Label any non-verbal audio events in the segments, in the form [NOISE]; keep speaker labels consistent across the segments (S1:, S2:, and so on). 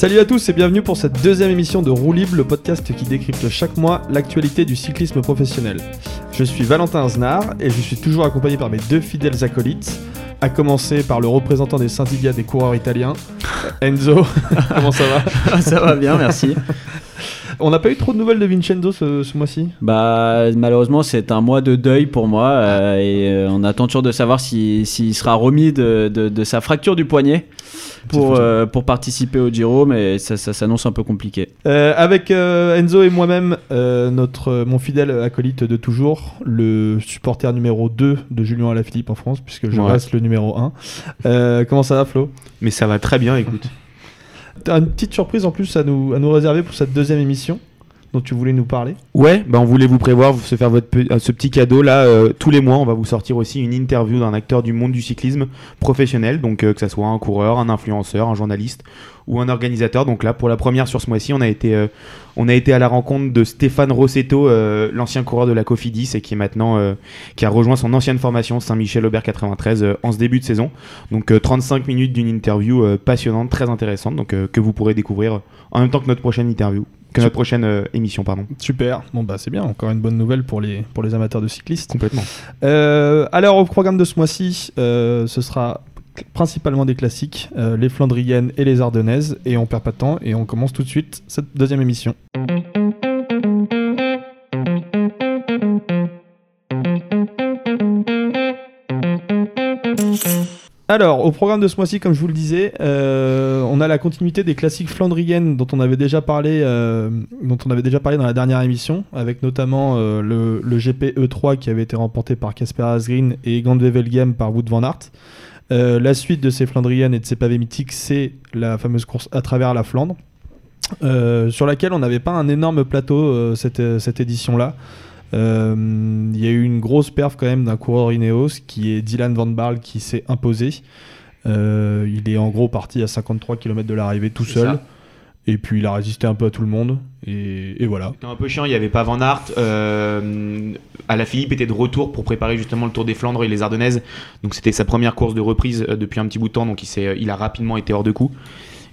S1: Salut à tous et bienvenue pour cette deuxième émission de Roue Libre, le podcast qui décrypte chaque mois l'actualité du cyclisme professionnel. Je suis Valentin Aznar et je suis toujours accompagné par mes deux fidèles acolytes, à commencer par le représentant des syndicats des coureurs italiens, Enzo. [LAUGHS] Comment ça va? [LAUGHS]
S2: Ça va bien, merci.
S1: On n'a pas eu trop de nouvelles de Vincenzo ce, ce mois-ci?
S2: Bah malheureusement c'est un mois de deuil pour moi euh, et euh, on attend toujours de savoir s'il sera remis de, de- de sa fracture du poignet pour, euh, pour participer au Giro mais ça, ça s'annonce un peu compliqué.
S1: Euh, avec euh, Enzo et moi-même, euh, notre, euh, mon fidèle acolyte de toujours, le supporter numéro 2 de Julien Alaphilippe en France, puisque je
S3: Ouais.
S1: reste le numéro 1. Euh, comment ça va Flo?
S3: Mais ça va très bien, écoute.
S1: Une petite surprise en plus à nous, à nous réserver pour cette deuxième émission dont tu voulais nous parler.
S3: Ouais, bah on voulait vous prévoir, vous se faire votre euh, ce petit cadeau là. euh, tous les mois, on va vous sortir aussi une interview d'un acteur du monde du cyclisme professionnel, donc euh, que ça soit un coureur, un influenceur, un journaliste ou un organisateur. Donc là, pour la première sur ce mois-ci, on a été, on a été à la rencontre de Stéphane Rossetto, l'ancien coureur de la Cofidis et qui est maintenant, qui a rejoint son ancienne formation Saint-Michel-Aubert 93 euh, en ce début de saison. Donc euh, 35 minutes d'une interview passionnante, très intéressante, donc que vous pourrez découvrir en même temps que notre prochaine interview, que notre prochaine euh, émission, pardon.
S1: Super, bon bah c'est bien, encore une bonne nouvelle pour les, pour les amateurs de cyclistes.
S3: Complètement.
S1: Euh, alors au programme de ce mois-ci, euh, ce sera principalement des classiques, les Flandriennes et les Ardennaises, et on perd pas de temps et on commence tout de suite cette deuxième émission. Alors, au programme de ce mois-ci, comme je vous le disais, euh, on a la continuité des classiques flandriennes dont on avait déjà parlé, euh, dans la dernière émission, avec notamment euh, le, le GP E3 qui avait été remporté par Casper Asgreen et Gandwevelgem par Wout van Aert. La suite de ces flandriennes et de ces pavés mythiques, c'est la fameuse course à travers la Flandre, sur laquelle on n'avait pas un énorme plateau cette édition-là. Euh, Il y a eu une grosse perf quand même d'un coureur Ineos qui est Dylan Van Barle qui s'est imposé. Euh, il est en gros parti à 53 km de l'arrivée tout seul.
S3: ça.
S1: Et puis il a résisté un peu à tout le monde. Et, et voilà.
S3: C'était un peu chiant, il n'y avait pas Van Aert. Euh, Philippe était de retour pour préparer justement le Tour des Flandres et les Ardennaises. Donc c'était sa première course de reprise euh, depuis un petit bout de temps, donc il, il a rapidement été hors de coup.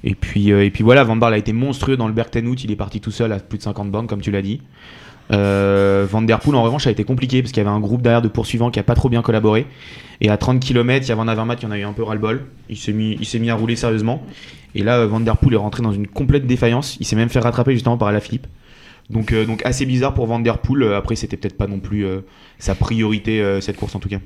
S3: Et puis, euh, et puis voilà, Van Barle a été monstrueux dans le Bergtenhout, il est parti tout seul à plus de 50 bornes, comme tu l'as dit. Euh, Van Der Poel en revanche a été compliqué parce qu'il y avait un groupe derrière de poursuivants qui a pas trop bien collaboré. Et à 30 km, il y a Van Avermaet qui en a eu un peu ras-le-bol. Il s'est mis, il s'est mis à rouler sérieusement. Et là, Van Der Poel est rentré dans une complète défaillance. Il s'est même fait rattraper justement par Alaphilippe. Donc, euh, donc assez bizarre pour Van Der Poel. Euh, Après, c'était peut-être pas non plus euh, sa priorité euh, cette course en tout cas.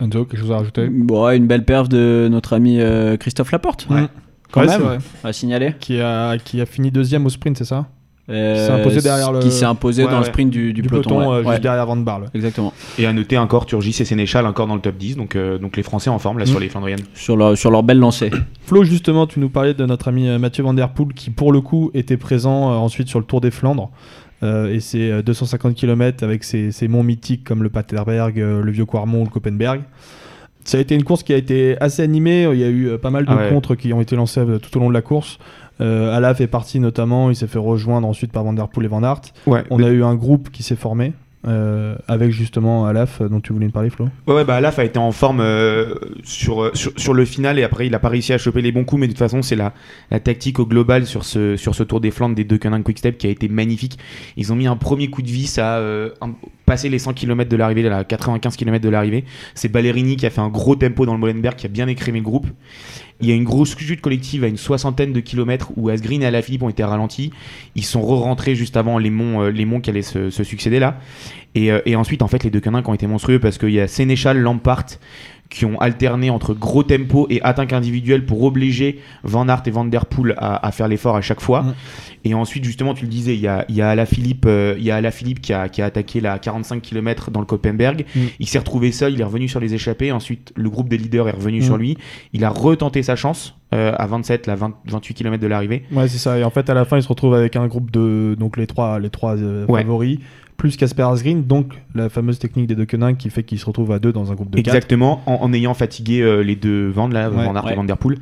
S1: Enzo, quelque chose à rajouter?
S2: Bon, une belle perf de notre ami euh, Christophe Laporte,
S1: Ouais.
S2: Quand
S1: Ouais,
S2: même,
S1: vrai.
S2: à signaler.
S1: Qui a, qui a fini deuxième au sprint, c'est ça
S2: Euh,
S1: s'est imposé derrière le-
S2: Qui s'est imposé
S3: Ouais,
S2: dans le sprint du, du peloton. ouais.
S1: euh, juste
S2: Ouais,
S1: derrière Van Barle.
S2: Exactement.
S3: Et à noter encore Turgis et Sénéchal encore dans le top 10. Donc, euh, donc les Français en forme là
S1: Mm.
S3: sur les Flandriennes.
S2: Sur leur, sur leur belle lancée.
S1: Flo, justement, tu nous parlais de notre ami Mathieu Van Der Poel qui, pour le coup, était présent euh, ensuite sur le Tour des Flandres. Euh, et ses euh, 250 km avec ses, ses monts mythiques comme le Paterberg, euh, le Vieux Quarmont ou le Koppenberg. Ça a été une course qui a été assez animée. Il y a eu euh, pas mal de
S3: Ah ouais.
S1: contres qui ont été lancés euh, tout au long de la course. Euh, Alaf est parti notamment. Il s'est fait rejoindre ensuite par Van Der Poel et Van Aert.
S3: Ouais,
S1: On a eu un groupe qui s'est formé euh, avec justement Alaf euh, dont tu voulais nous parler, Flo.
S3: Ouais, ouais, bah Alaf a été en forme euh, sur, sur, le final et après il a pas réussi à choper les bons coups, mais de toute façon c'est la, la tactique au global sur ce, sur ce Tour des Flandres des deux Canins Quickstep qui a été magnifique. Ils ont mis un premier coup de vis à passer les 100 km de l'arrivée, là, 95 km de l'arrivée. C'est Ballerini qui a fait un gros tempo dans le Molenberg qui a bien écrémé le groupe. Il y a une grosse chute collective à une soixantaine de kilomètres où Asgreen et Alaphilippe ont été ralentis. Ils sont re-rentrés juste avant les monts, les monts qui allaient se succéder là. Et, euh, et ensuite, en fait, les deux canins qui ont été monstrueux parce qu'il y a Sénéchal, Lampart qui ont alterné entre gros tempo et attaque individuelle pour obliger Van Aert et Van Der Poel à, à faire l'effort à chaque fois. Et ensuite, justement, tu le disais, il y a, y a Alaphilippe, euh, y a Alaphilippe qui a, qui a attaqué la 45 km dans le Koppenberg.
S1: Mm.
S3: Il s'est retrouvé seul, il est revenu sur les échappées. Ensuite, le groupe des leaders est revenu
S1: Mm.
S3: sur lui. Il a retenté sa chance euh, à 27, la 20 28 km de l'arrivée.
S1: Ouais, c'est ça. Et en fait, à la fin, il se retrouve avec un groupe de donc les trois, les trois euh,
S3: Ouais.
S1: favoris, plus Casper Asgreen, donc la fameuse technique des deux quenins qui fait qu'il se retrouve à deux dans un groupe de quatre.
S3: Exactement, en, en ayant fatigué euh, les deux Van, là,
S1: Ouais.
S3: Van Aert
S2: Ouais.
S3: et Van Der Poel.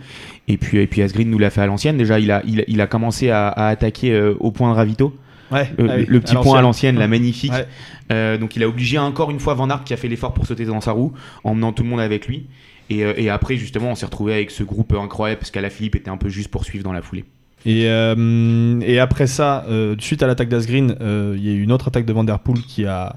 S3: Et puis, et puis Asgreen nous l'a fait à l'ancienne. Déjà, il a, il, il a commencé à, à attaquer euh, au point de ravito.
S1: Ouais,
S3: Le,
S1: ah oui,
S3: le petit
S1: à
S3: point à
S1: l'ancienne.
S3: la magnifique.
S1: Ouais.
S3: Euh, donc il a obligé encore une fois Van Aert qui a fait l'effort pour sauter dans sa roue, en emmenant tout le monde avec lui. Et, euh, et après, justement, on s'est retrouvé avec ce groupe incroyable parce qu'Ala Philippe était un peu juste pour suivre dans la foulée.
S1: Et, euh, et après ça, euh, suite à l'attaque d'Asgreen, euh, il y a eu une autre attaque de Van Der Poel qui a,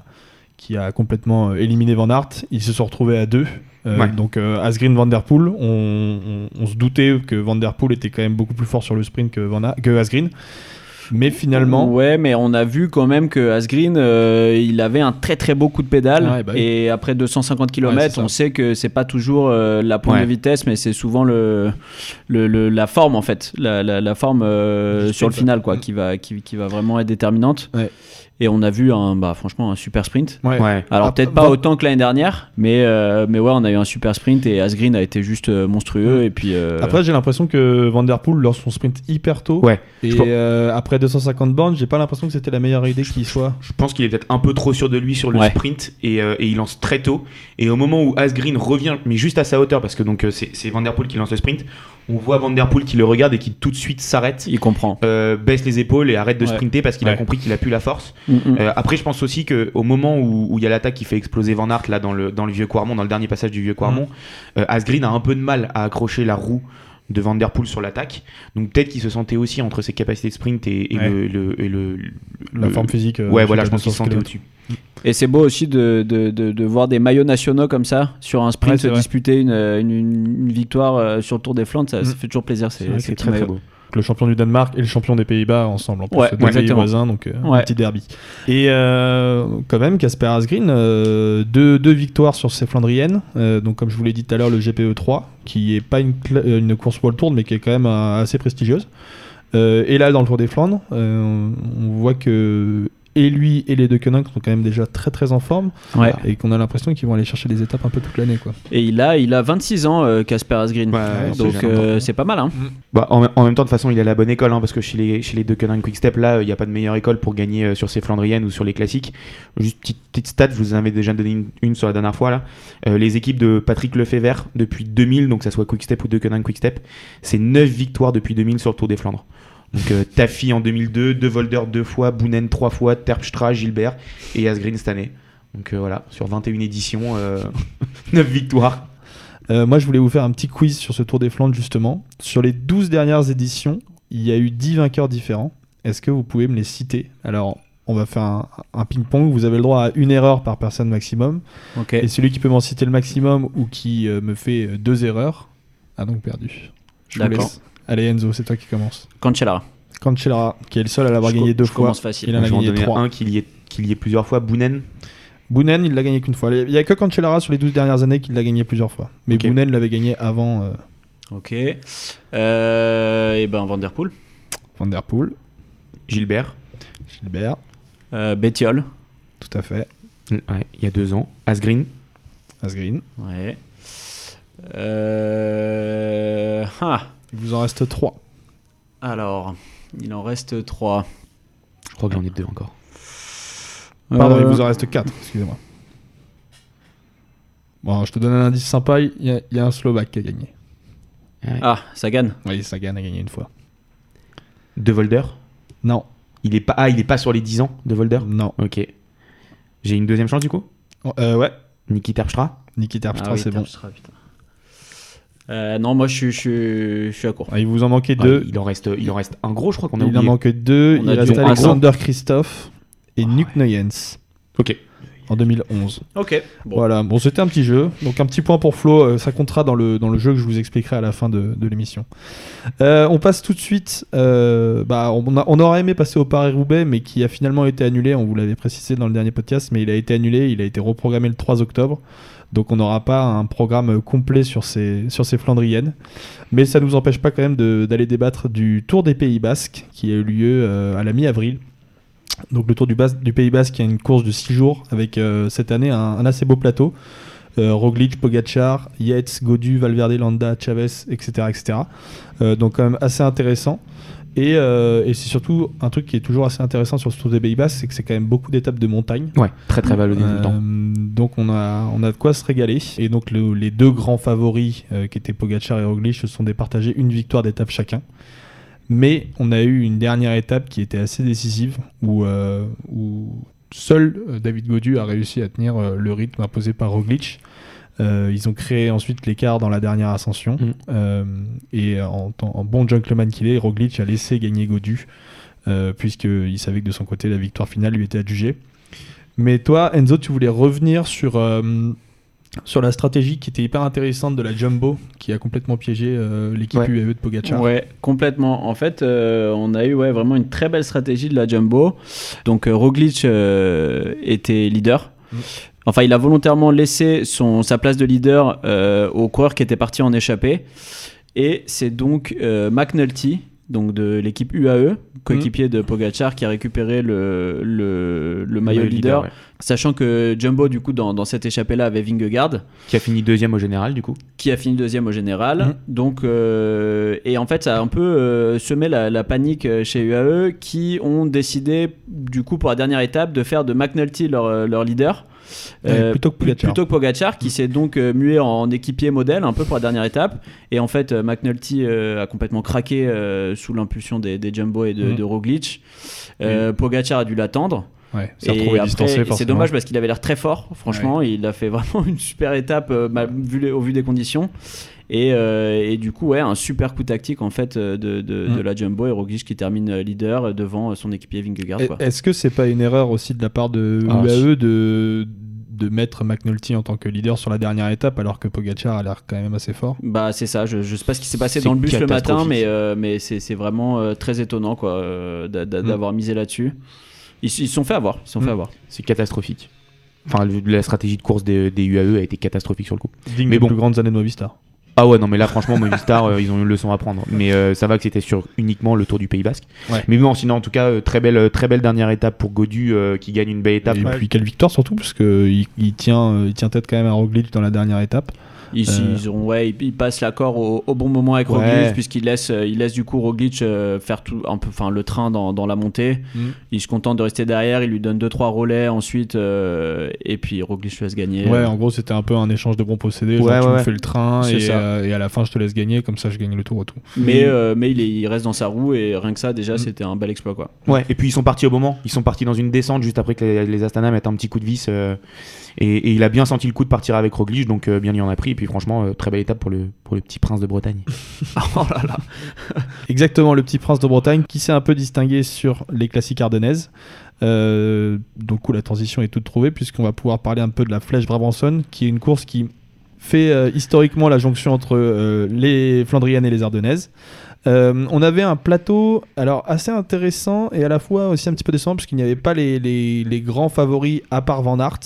S1: qui a complètement éliminé Van Aert. Ils se sont retrouvés à deux.
S3: Ouais.
S1: Donc Asgreen, Van Der Poel, on, on- on se doutait que Van Der Poel était quand même beaucoup plus fort sur le sprint que, Van que Asgreen. Mais finalement,
S2: Ouais, mais on a vu quand même que Asgreen, euh, il avait un très très beau coup de pédale.
S1: Ouais, bah oui.
S2: Et après 250 km,
S1: Ouais,
S2: on sait que c'est pas toujours euh, la pointe
S3: Ouais.
S2: de vitesse, mais c'est souvent le, le, le- la forme en fait, la, la, la forme euh, sur le final quoi, qui va, qui, qui va vraiment être déterminante.
S1: Ouais.
S2: Et on a vu un, bah, franchement un super sprint.
S1: ouais.
S3: Ouais.
S2: Alors
S1: Ah,
S2: peut-être
S1: Van-
S2: pas autant que l'année dernière, mais, euh, mais ouais, on a eu un super sprint et Asgreen a été juste euh, monstrueux. Et puis, euh,
S1: Après, j'ai l'impression que Van Der Poel lance son sprint hyper tôt.
S3: Ouais.
S1: Et euh, après 250 bornes, j'ai pas l'impression que c'était la meilleure idée qui soit.
S3: Je pense qu'il est peut-être un peu trop sûr de lui sur le
S2: Ouais.
S3: sprint et, euh, et il lance très tôt. Et au moment où Asgreen revient, mais juste à sa hauteur, parce que donc c'est c'est Van Der Poel qui lance le sprint, on voit Van Der Poel qui le regarde et qui tout de suite s'arrête,
S2: il comprend.
S3: euh, baisse les épaules et arrête de
S2: Ouais.
S3: sprinter parce qu'il a compris qu'il a plus la force.
S2: Mm, mm.
S3: Euh, après, je pense aussi que au moment où il y a l'attaque qui fait exploser Van Aert là dans le dans le vieux Quarmont, dans le dernier passage du vieux Quarmont,
S1: Mm.
S3: euh, Asgreen a un peu de mal à accrocher la roue de Van Der Poel sur l'attaque. Donc peut-être qu'il se sentait aussi entre ses capacités de sprint et, et
S1: Ouais.
S3: le, le- et le-
S1: La
S3: le-
S1: forme physique. euh,
S3: Ouais, voilà, je pense qu'il se
S1: 200
S3: sentait au-dessus.
S2: Et c'est beau aussi de, de, de, de voir des maillots nationaux comme ça sur un sprint
S1: Ouais, vrai.
S2: disputer une, une, une victoire euh, sur le Tour des Flandres. Ça, ça
S1: Mm.
S2: fait toujours plaisir. C'est
S1: très, très
S3: beau.
S1: Le champion du Danemark et le champion des Pays-Bas ensemble. En plus
S2: Ouais,
S1: deux
S2: ouais,
S1: pays voisins donc euh,
S2: Ouais.
S1: un petit derby. Et euh, quand même Casper Asgreen euh, deux, deux victoires sur ses Flandriennes. Euh, donc comme je vous l'ai dit tout à l'heure le GPE 3 qui est pas une, une course World Tour mais qui est quand même assez prestigieuse. Et là dans le Tour des Flandres on voit que et lui et les deux Koenig sont quand même déjà très très en forme
S2: Ouais.
S1: et qu'on a l'impression qu'ils vont aller chercher des étapes un peu toute l'année quoi.
S2: Et il a, il a 26 ans, euh, Casper Asgreen.
S3: Ouais,
S2: Donc
S3: c'est
S2: euh, c'est pas mal. Hein.
S3: Bah, en, en même temps, de toute façon, il est à la bonne école, hein, parce que chez les, chez les deux Quick Quickstep, là, il n'y a pas de meilleure école pour gagner euh, sur ces Flandriennes ou sur les classiques. Juste petite, petite stat, je vous en avais déjà donné une, une sur la dernière fois, là. Euh, les équipes de Patrick Lefebvre, depuis 2000, donc ça soit Quickstep ou deux Quick Quickstep, c'est 9 victoires depuis 2000 sur le Tour des Flandres. Donc euh, Taffy en 2002, De Volder deux fois, Bounen trois fois, Terpstra, Gilbert et Asgreen cette année. Donc euh, voilà, sur 21 éditions, euh, [LAUGHS] 9 victoires.
S1: Euh, moi, je voulais vous faire un petit quiz sur ce Tour des Flandres, justement. Sur les 12 dernières éditions, il y a eu 10 vainqueurs différents. Est-ce que vous pouvez me les citer? Alors, on va faire un, un ping-pong. Vous avez le droit à une erreur par personne maximum.
S2: Ok.
S1: Et celui qui peut m'en citer le maximum ou qui euh, me fait deux erreurs a donc perdu. Je vous
S2: D'accord.
S1: laisse. Allez, Enzo, c'est toi qui commence.
S2: Cancellara.
S1: Cancellara, qui est le seul à l'avoir gagné deux
S2: je
S1: fois.
S2: commence facile.
S1: Il en a gagné trois.
S3: un qu'il y, ait, qu'il y ait plusieurs fois, Bounen.
S1: Bounen, il l'a gagné qu'une fois. Il y a que Cancellara sur les 12 dernières années qu'il l'a gagné plusieurs fois. Mais
S3: Ok.
S1: Bounen l'avait gagné avant euh,
S2: Ok. Euh, et ben Van Der Poel.
S1: Van Der Poel,
S3: Gilbert,
S1: Gilbert,
S2: Euh, Bettiol.
S1: tout à fait.
S3: ouais, il y a deux ans. Asgreen,
S1: Asgreen.
S2: Ouais. Euh... ah.
S1: Il vous en reste 3.
S2: Alors, il en reste 3.
S3: je crois que j'en ai deux encore.
S1: Pardon,
S2: Euh,
S1: il vous en reste 4, excusez-moi. Bon, je te donne un indice sympa, il y, a- il y a un Slovaque qui a gagné.
S2: Ah, Sagan.
S1: Oui, Sagan a gagné une fois.
S3: De Volder?
S1: Non,
S3: il est pas Ah, il est pas sur les 10 ans de Volder?
S1: Non.
S3: Ok. J'ai une deuxième chance du coup?
S1: Oh, euh, ouais,
S3: Niki Terpstra?
S1: Niki Terpstra,
S2: Ah oui,
S1: c'est bon.
S2: Terpstra, putain. Euh, non, moi je suis, je, suis, je suis à court.
S1: Ah, il vous en manquait
S3: Ah,
S1: deux.
S3: il, en reste, il en reste un gros, je crois qu'on a
S1: il en
S3: oublié.
S1: manque deux.
S2: On
S1: il reste
S2: en
S1: Alexander Christophe et
S3: Ah,
S1: Nuke Nuyens
S3: Ok.
S1: en 2011.
S2: Ok. Bon.
S1: Voilà, bon, c'était un petit jeu. Donc, un petit point pour Flo, euh, ça comptera dans le, dans le jeu que je vous expliquerai à la fin de, de l'émission. Euh, on passe tout de suite. euh, bah, on, a- on aurait aimé passer au Paris-Roubaix, mais qui a finalement été annulé. On vous l'avait précisé dans le dernier podcast, mais il a été annulé. Il a été reprogrammé le 3 octobre. Donc, on n'aura pas un programme complet sur ces, sur ces Flandriennes. Mais ça ne nous empêche pas quand même d'aller débattre du Tour des Pays Basques, qui a eu lieu euh, à la mi-avril. Donc le Tour du, Pays Basque, qui a une course de 6 jours, avec euh, cette année un, assez beau plateau. Euh, Roglic, Pogacar, Yates, Godu, Valverde, Landa, Chavez, etc. etc. Donc quand même assez intéressant. Et, euh, et c'est surtout un truc qui est toujours assez intéressant sur ce Tour des Pays Basques, c'est que c'est quand même beaucoup d'étapes de montagne.
S3: Ouais, très très tout le temps.
S1: Euh, donc on a, on a de quoi se régaler. Et donc le- les deux grands favoris, euh, qui étaient Pogacar et Roglic, se sont départagés une victoire d'étape chacun. Mais on a eu une dernière étape qui était assez décisive où, où seul David Godu a réussi à tenir le rythme imposé par Roglic. Euh, ils ont créé ensuite l'écart dans la dernière ascension.
S3: Mm.
S1: Euh, et en, bon gentleman qu'il est, Roglic a laissé gagner Godu, euh, puisqu'il savait que de son côté, la victoire finale lui était adjugée. Mais toi, Enzo, tu voulais revenir sur, euh, sur la stratégie qui était hyper intéressante de la Jumbo, qui a complètement piégé euh, l'équipe
S3: Ouais.
S1: UAE de Pogacar.
S2: Ouais, complètement. En fait, euh, on a eu ouais, vraiment une très belle stratégie de la Jumbo. Donc Roglic était leader. Enfin, il a volontairement laissé son, sa place de leader euh, au coureur qui était parti en échappée. Et c'est donc euh, McNulty, donc de l'équipe UAE, coéquipier de Pogacar, qui a récupéré le, le, le maillot leader.
S3: ouais.
S2: Sachant que Jumbo, du coup, dans, dans cette échappée-là, avait Vingegaard
S3: Qui a fini deuxième au général, du coup.
S2: qui a fini deuxième au général.
S1: Mhm.
S2: Donc, euh, et en fait, ça a un peu euh, semé la, la panique chez UAE qui ont décidé, du coup, pour la dernière étape, de faire de McNulty leur, leur leader.
S1: Ouais, plutôt que Pogacar.
S2: plutôt que Pogacar, qui s'est donc euh, mué en équipier modèle un peu pour la dernière étape. Et en fait, euh, McNulty euh, a complètement craqué euh, sous l'impulsion des, des Jumbo et de,
S1: Mhm.
S2: de Roglic. Euh, Pogacar a dû l'attendre.
S1: Ouais,
S2: c'est dommage parce qu'il avait l'air très fort, franchement. Il a fait [LAUGHS] vraiment une super étape euh, mal- vu les- au vu des conditions. Et, euh, et du coup, ouais, un super coup tactique en fait euh, de, de,
S1: Mm.
S2: de la Jumbo et Roglic qui termine euh, leader devant son équipier Vingegaard.
S1: Est-ce que c'est pas une erreur aussi de la part de
S3: Ah,
S1: UAE de, de mettre McNulty en tant que leader sur la dernière étape alors que Pogacar a l'air quand même assez fort?
S2: Bah c'est ça, je, je sais pas ce qui s'est passé dans le bus le matin, mais, euh, mais c'est vraiment euh, très étonnant quoi euh,
S1: Mm.
S2: d'avoir misé là-dessus. Ils se sont fait avoir, ils se sont
S1: Mm.
S2: fait avoir.
S3: C'est catastrophique. Enfin, la stratégie de course des, des UAE a été catastrophique sur le coup.
S1: Digne
S3: Mais
S1: des
S3: bon.
S1: plus grandes années de Movistar.
S3: Ah ouais, non, mais là, franchement, Movistar, euh, ils ont une leçon à prendre. Mais euh, ça va que c'était sur uniquement le Tour du Pays Basque.
S1: Ouais.
S3: Mais bon, sinon, en tout cas, euh, très belle, très belle dernière étape pour Godu euh, qui gagne une belle étape.
S1: Et puis quelle victoire surtout parce que il, tient euh, il tient tête quand même à Roglic dans la dernière étape.
S2: Ils,
S1: Euh.
S2: ils ont, ouais, ils, ils passent l'accord au, au bon moment avec
S3: Ouais.
S2: Roglic puisqu'ils laissent, euh, ils laissent du coup Roglic euh, faire tout, un peu, enfin le train dans, dans la montée.
S1: Mm.
S2: Il se contente de rester derrière, il lui donne deux trois relais ensuite euh, et puis Roglic le laisse gagner.
S1: Ouais, en gros c'était un peu un échange de bons possédés. Genre,
S3: Ouais,
S1: tu
S3: ouais,
S1: me
S3: ouais.
S1: fais le train et, euh, à la fin je te laisse gagner comme ça je gagne le tour et tout.
S2: mais euh, mais il, est- il reste dans sa roue et rien que ça déjà
S1: Mm.
S2: c'était un bel exploit quoi.
S3: Ouais, et puis ils sont partis au moment. Ils sont partis dans une descente juste après que les, les Astana mettent un petit coup de vis. Et, et il a bien senti le coup de partir avec Roglic, donc euh, bien il en a pris. Et puis franchement, euh, très belle étape pour le, pour le petit prince de Bretagne. [LAUGHS] [LAUGHS]
S2: oh là là.
S1: Exactement, le petit prince de Bretagne qui s'est un peu distingué sur les classiques ardennaises. Euh, donc où la transition est toute trouvée puisqu'on va pouvoir parler un peu de la Flèche Brabançonne qui est une course qui fait euh, historiquement la jonction entre les Flandriennes et les Ardennaises. Euh, on avait un plateau alors assez intéressant et à la fois aussi un petit peu décevant puisqu'il n'y avait pas les, les- les grands favoris à part Van Aert.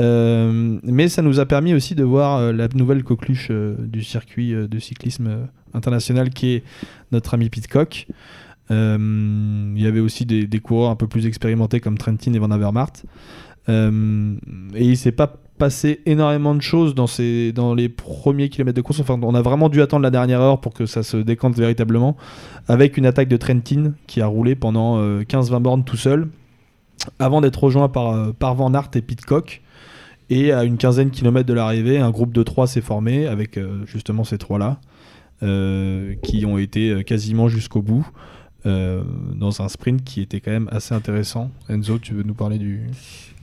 S1: Euh, mais ça nous a permis aussi de voir euh, la nouvelle coqueluche euh, du circuit de cyclisme international qui est notre ami Pitcock. Il y avait aussi des, coureurs un peu plus expérimentés comme Trentin et Van Avermaet. Et il s'est pas passé énormément de choses dans, ces, dans les premiers kilomètres de course. Enfin, on a vraiment dû attendre la dernière heure pour que ça se décante véritablement. Avec une attaque de Trentin qui a roulé pendant euh, 15-20 bornes tout seul. Avant d'être rejoint par, euh, par Van Aert et Pitcock. Et à une quinzaine de kilomètres de l'arrivée, un groupe de trois s'est formé avec euh, justement ces trois-là. euh, qui ont été quasiment jusqu'au bout. dans un sprint qui était quand même assez intéressant. Enzo, tu veux nous parler du.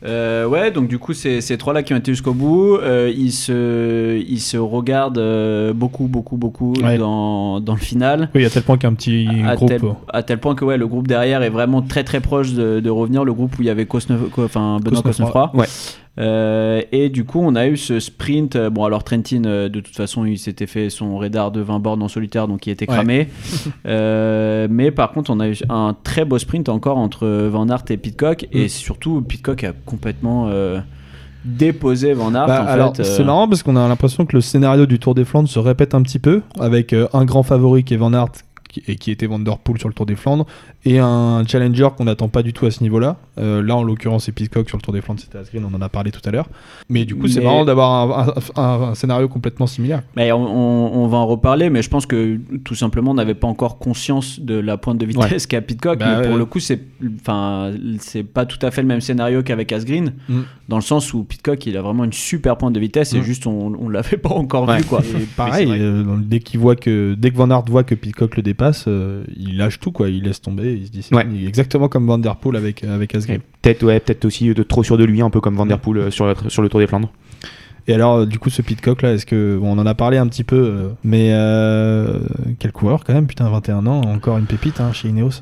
S2: Euh, ouais, donc du coup, c'est ces trois-là qui ont été jusqu'au bout. Euh, ils, se, ils se regardent euh, beaucoup, beaucoup, beaucoup
S1: Ouais.
S2: dans, dans le final.
S1: Oui, à tel point qu'un petit
S2: à,
S1: groupe.
S2: tel, à tel point que ouais, le groupe derrière est vraiment très très proche de, de revenir. Le groupe où il y avait Cosnef- Co- enfin, Benoît
S1: Cosnefroy.
S2: Cosnefroy.
S3: Ouais.
S2: Euh, et du coup, on a eu ce sprint. Bon, alors Trentin, euh, de toute façon, il s'était fait son radar de 20 bornes en solitaire, donc il était
S1: Ouais.
S2: cramé. [LAUGHS] Euh, mais par contre, on a eu un très beau sprint encore entre Van Aert et Pitcock. Et
S1: Mm.
S2: surtout, Pitcock a complètement euh, déposé Van Aert.
S1: Bah,
S2: en
S1: alors,
S2: fait, euh,
S1: c'est marrant parce qu'on a l'impression que le scénario du Tour des Flandres se répète un petit peu avec euh, un grand favori qui est Van Aert qui- et qui était Van Der Poel sur le Tour des Flandres et un challenger qu'on n'attend pas du tout à ce niveau-là. Euh, là, en l'occurrence, c'est Pitcock sur le Tour des Flandres, c'était Asgreen, on en a parlé tout à l'heure. Mais du coup, c'est marrant d'avoir un, un- un scénario complètement similaire.
S2: Mais on, on- on va en reparler, mais je pense que tout simplement on n'avait pas encore conscience de la pointe de vitesse qu'a Pitcock.
S1: Bah
S2: mais pour le coup, c'est, enfin, c'est pas tout à fait le même scénario qu'avec Asgreen,
S1: Mm.
S2: dans le sens où Pitcock il a vraiment une super pointe de vitesse et
S1: Mm.
S2: juste on, on l'avait [LAUGHS] pas encore
S3: Ouais.
S2: vu quoi.
S1: Et pareil, euh, dès qu'il voit que dès que Van Aert voit que Pitcock le, dé- dépasse, euh, il lâche tout, quoi. Il laisse tomber. Il se dit,
S3: Ouais.
S1: exactement comme Van Der Poel avec, avec Asgreen.
S3: Peut-être ouais, peut-être aussi de trop sûr de lui, un peu comme Van Der Poel euh, sur, sur le Tour des Flandres.
S1: Et alors, euh, du coup, ce Pitcock là, est-ce que bon, on en a parlé un petit peu, euh, mais euh, quel coureur quand même, putain, 21 ans, encore une pépite hein, chez Ineos.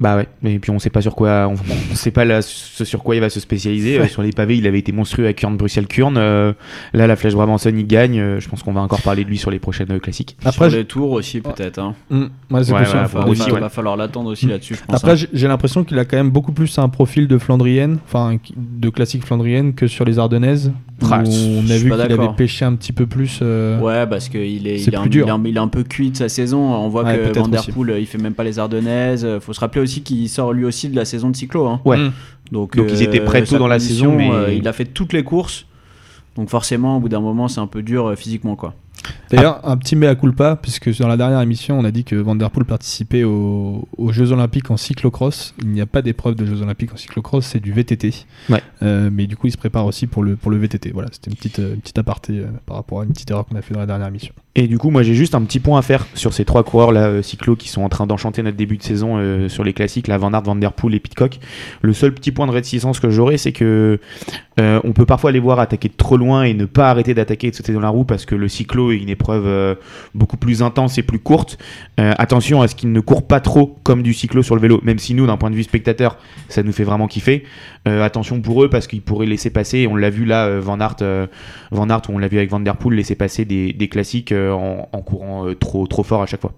S3: Bah ouais, et puis on sait pas sur quoi, on, on sait pas là, ce sur quoi il va se spécialiser. Euh,
S1: Ouais.
S3: sur les pavés, il avait été monstrueux avec Kurn Bruxelles Kurn. Euh, là, la Flèche Brabanson, il gagne. Euh, je pense qu'on va encore parler de lui sur les prochaines euh, classiques.
S1: Après,
S2: Sur les tours aussi, peut-être. Hein.
S1: Mm, ouais, c'est
S3: Ouais,
S1: possible.
S3: ouais,
S2: Va, falloir l'attendre aussi
S1: Mm.
S2: là-dessus.
S1: Après,
S2: hein.
S1: j'ai- l'impression qu'il a quand même beaucoup plus un profil de flandrienne, enfin de classique flandrienne que sur les Ardennaises.
S3: Ah,
S1: on a vu qu'il avait pêché un petit peu plus. euh,
S2: Ouais, parce qu'il est, il est, un,
S1: plus dur.
S2: il est un- il est un peu cuit de sa saison. On voit
S1: Ouais,
S2: que Van Der. Poel, il fait même pas les Ardennaises. Faut se rappeler aussi qu'il sort lui aussi de la saison de cyclo. hein.
S3: Ouais.
S1: Mm.
S2: Donc,
S3: Donc, ils étaient prêts
S2: sa
S3: tôt dans la saison, mais-
S2: euh, il a fait toutes les courses. Donc forcément, au bout d'un moment, c'est un peu dur euh, physiquement, quoi.
S1: D'ailleurs, un petit mea culpa, puisque dans la dernière émission, on a dit que Van Der Poel participait aux, aux Jeux Olympiques en cyclocross. Il n'y a pas d'épreuve de Jeux Olympiques en cyclocross, c'est du VTT.
S3: Ouais.
S1: Euh, mais du coup, il se prépare aussi pour le, pour le VTT. Voilà, c'était une petite, euh, une petite aparté euh, par rapport à une petite erreur qu'on a fait dans la dernière émission.
S3: Et du coup, moi j'ai juste un petit point à faire sur ces trois coureurs là, euh, cyclo qui sont en train d'enchanter notre début de saison sur les classiques, la Van Aert, Van Der Poel et Pitcock. Le seul petit point de réticence que j'aurais, c'est que euh, on peut parfois les voir attaquer de trop loin et ne pas arrêter d'attaquer et de sauter dans la roue parce que le cyclo est une épreuve euh, beaucoup plus intense et plus courte. Euh, attention à ce qu'ils ne courent pas trop comme du cyclo sur le vélo, même si nous, d'un point de vue spectateur, ça nous fait vraiment kiffer. Attention pour eux parce qu'ils pourraient laisser passer, on l'a vu là, Van Aert, Van on l'a vu avec Van Der Poel, laisser passer des, classiques en, courant trop, trop fort à chaque fois.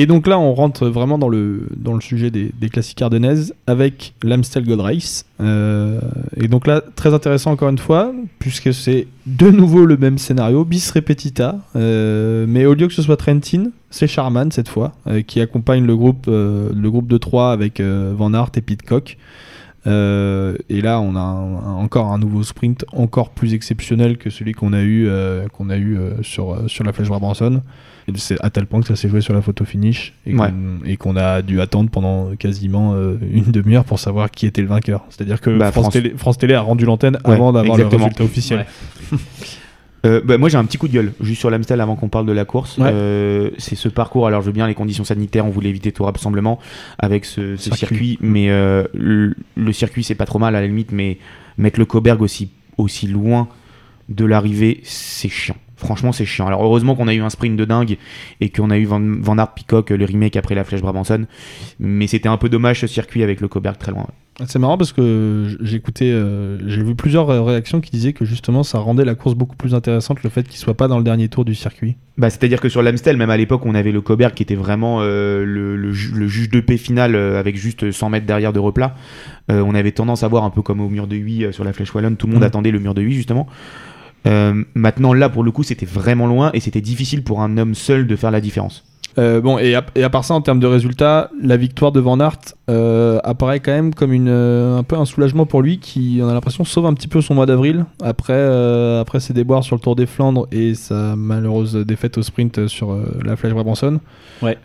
S1: Et donc là, on rentre vraiment dans le, dans le sujet des, des classiques ardennaises avec l'Amstel Gold Race. Euh, et donc là, très intéressant encore une fois, puisque c'est de nouveau le même scénario, bis repetita. Euh, mais au lieu que ce soit Trentin, c'est Charman cette fois, euh, qui accompagne le groupe, le groupe de trois avec Van Aert et Pitcock. Euh, et là, on a encore un nouveau sprint encore plus exceptionnel que celui qu'on a eu, qu'on a eu sur, sur la Flèche Brabanson. C'est à tel point que ça s'est joué sur la photo finish et qu'on
S3: Ouais.
S1: a dû attendre pendant quasiment euh, une demi-heure pour savoir qui était le vainqueur. C'est-à-dire que
S3: Bah,
S1: France,
S3: France-
S1: Télé, France Télé a rendu l'antenne
S3: Ouais,
S1: avant d'avoir le résultat officiel.
S2: Ouais. [LAUGHS]
S3: Euh, bah, moi j'ai un petit coup de gueule juste sur l'Amstel avant qu'on parle de la course.
S1: Ouais.
S3: Euh, c'est ce parcours. Alors je veux bien les conditions sanitaires, on voulait éviter tout rassemblement avec ce, ce
S1: Circuit.
S3: circuit, mais euh, le, le circuit c'est pas trop mal à la limite, mais mettre le Coberg aussi aussi loin de l'arrivée, c'est chiant. Franchement, c'est chiant. Alors heureusement qu'on a eu un sprint de dingue et qu'on a eu Van, Van Aert Peacock, le remake après la Flèche Brabanson, mais c'était un peu dommage ce circuit avec le Coberg très loin.
S1: C'est marrant parce que euh, j'ai vu plusieurs euh, réactions qui disaient que justement ça rendait la course beaucoup plus intéressante le fait qu'il soit pas dans le dernier tour du circuit.
S3: Bah, C'est-à-dire que sur l'Amstel, même à l'époque, on avait le Coberg qui était vraiment euh, le, le ju- le juge de paix final avec juste 100 mètres derrière de replat. Euh, on avait tendance à voir un peu comme au mur de Huy euh, sur la Flèche Wallonne, tout le monde
S1: Mhm.
S3: attendait le mur de Huy justement. Euh, maintenant, là, pour le coup, c'était vraiment loin et c'était difficile pour un homme seul de faire la différence.
S1: Euh, bon, et à, et à part ça, en termes de résultats, la victoire de Van Aert euh, apparaît quand même comme une, euh, un peu un soulagement pour lui qui, on a l'impression, sauve un petit peu son mois d'avril après, après ses déboires sur le Tour des Flandres et sa malheureuse défaite au sprint sur la Flèche Brabanson.
S2: Ouais.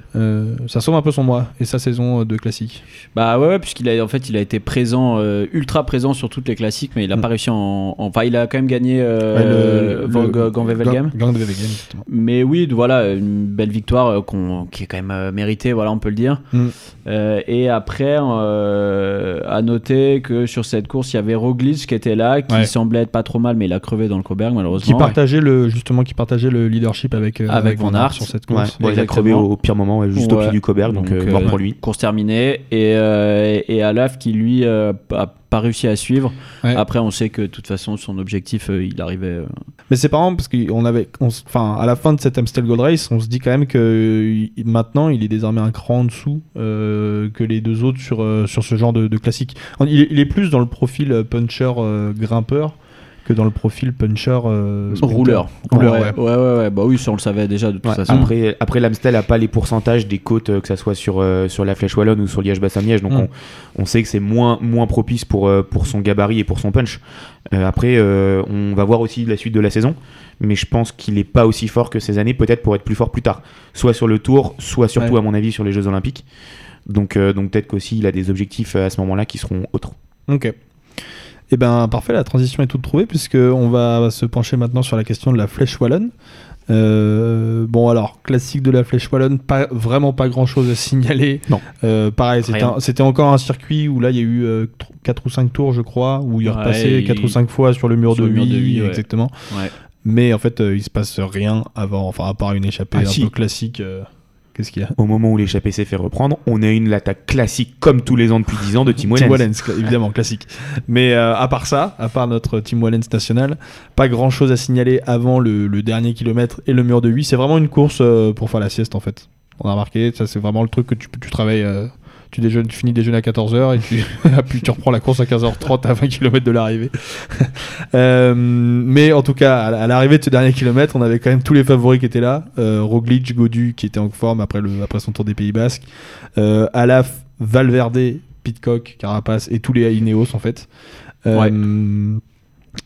S1: Ça sauve un peu son mois et sa saison de classique.
S2: Bah ouais, ouais, puisqu'il a en fait il a été présent, ultra présent sur toutes les classiques, mais il a
S1: Mm.
S2: pas réussi en, en- Enfin, il a quand même gagné
S1: Ouais, le- le- Wevelgem, exactement.
S2: Mais oui, voilà, une belle victoire qu'on- qui est quand même euh, méritée, voilà, on peut le dire.
S1: Mm.
S2: Euh, et après, euh, à noter que sur cette course, il y avait Roglic qui était là, qui
S1: Ouais.
S2: semblait être pas trop mal, mais il a crevé dans le Coberg
S1: Qui
S2: malheureusement.
S1: partageait le, justement, qui partageait le leadership avec, euh,
S2: Avec Van Aert.
S1: sur cette
S3: Ouais.
S1: course.
S3: Bon, il a crevé au, pire moment, ouais, juste au pied du Coberg, donc,
S2: Donc,
S3: euh, mort pour lui.
S2: Course terminée. Et, euh, et Alaf qui lui euh, a pas réussi à suivre.
S1: Ouais.
S2: Après, on sait que de toute façon, son objectif, euh, il arrivait. euh,
S1: Mais c'est marrant parce qu'on avait, enfin, à la fin de cette Amstel Gold Race, on se dit quand même que il- maintenant, il est désormais un cran en dessous euh, que les deux autres sur euh, sur ce genre de, de classique. Il est, il est plus dans le profil puncher euh, grimpeur que dans le profil puncher euh,
S2: rouleur.
S1: Rouleur,
S2: ouais.
S1: ouais.
S2: ouais, ouais, ouais. Bah oui, ça on le savait déjà de toute
S3: Ouais,
S2: façon.
S3: Après, après l'Amstel a pas les pourcentages des côtes, euh, que ça soit sur, euh, sur la Flèche Wallonne ou sur Liège-Bastogne-Liège, donc
S1: Mm.
S3: on, on sait que c'est moins, moins propice pour, euh, pour son gabarit et pour son punch. Euh, après, euh, on va voir aussi la suite de la saison, mais je pense qu'il est pas aussi fort que ces années, peut-être pour être plus fort plus tard, soit sur le Tour, soit surtout
S1: Ouais.
S3: à mon avis sur les Jeux Olympiques. Donc, euh, donc peut-être qu'aussi il a des objectifs à ce moment-là qui seront autres.
S1: Ok. Et ben parfait, la transition est toute trouvée puisque on va se pencher maintenant sur la question de la flèche wallonne Euh, bon alors, classique de la Flèche Wallonne, pas, vraiment pas grand chose à signaler.
S3: Non.
S1: Euh, pareil, c'était encore un circuit où là il y a eu 4 ou 5 tours je crois, où il est
S2: Ouais,
S1: repassé
S2: il-
S1: 4 ou 5 fois sur le mur
S2: sur
S1: de
S2: le mur
S1: 8,
S2: de huit, ouais.
S1: exactement.
S2: Ouais.
S1: Mais en fait euh, il se passe rien avant, enfin à part une échappée
S3: Ah,
S1: un
S3: si.
S1: peu classique. Qu'est-ce qu'il y a
S3: Au moment où l'échappée s'est fait reprendre, on a une l'attaque classique comme tous les ans depuis 10 ans de Tim
S1: Tim
S3: Wellens.
S1: Wallens, évidemment, classique. Mais euh, à part ça, à part notre Tim Wallens national, pas grand chose à signaler avant le, le dernier kilomètre et le mur de 8. C'est vraiment une course euh, pour faire la sieste en fait. On a remarqué, ça c'est vraiment le truc que tu, tu travailles. euh, tu, déjeunes, tu finis déjeuner à 14h et tu, [LAUGHS] puis tu reprends la course à 15h30 à 20 km de l'arrivée. [LAUGHS] Euh, mais en tout cas, à, à l'arrivée de ce dernier kilomètre, on avait quand même tous les favoris qui étaient là. Euh, Roglic, Godu qui était en forme après, le, après son tour des Pays Basques. Euh, Alaf, Valverde, Pitcock, Carapace et tous les Ineos en fait. Euh,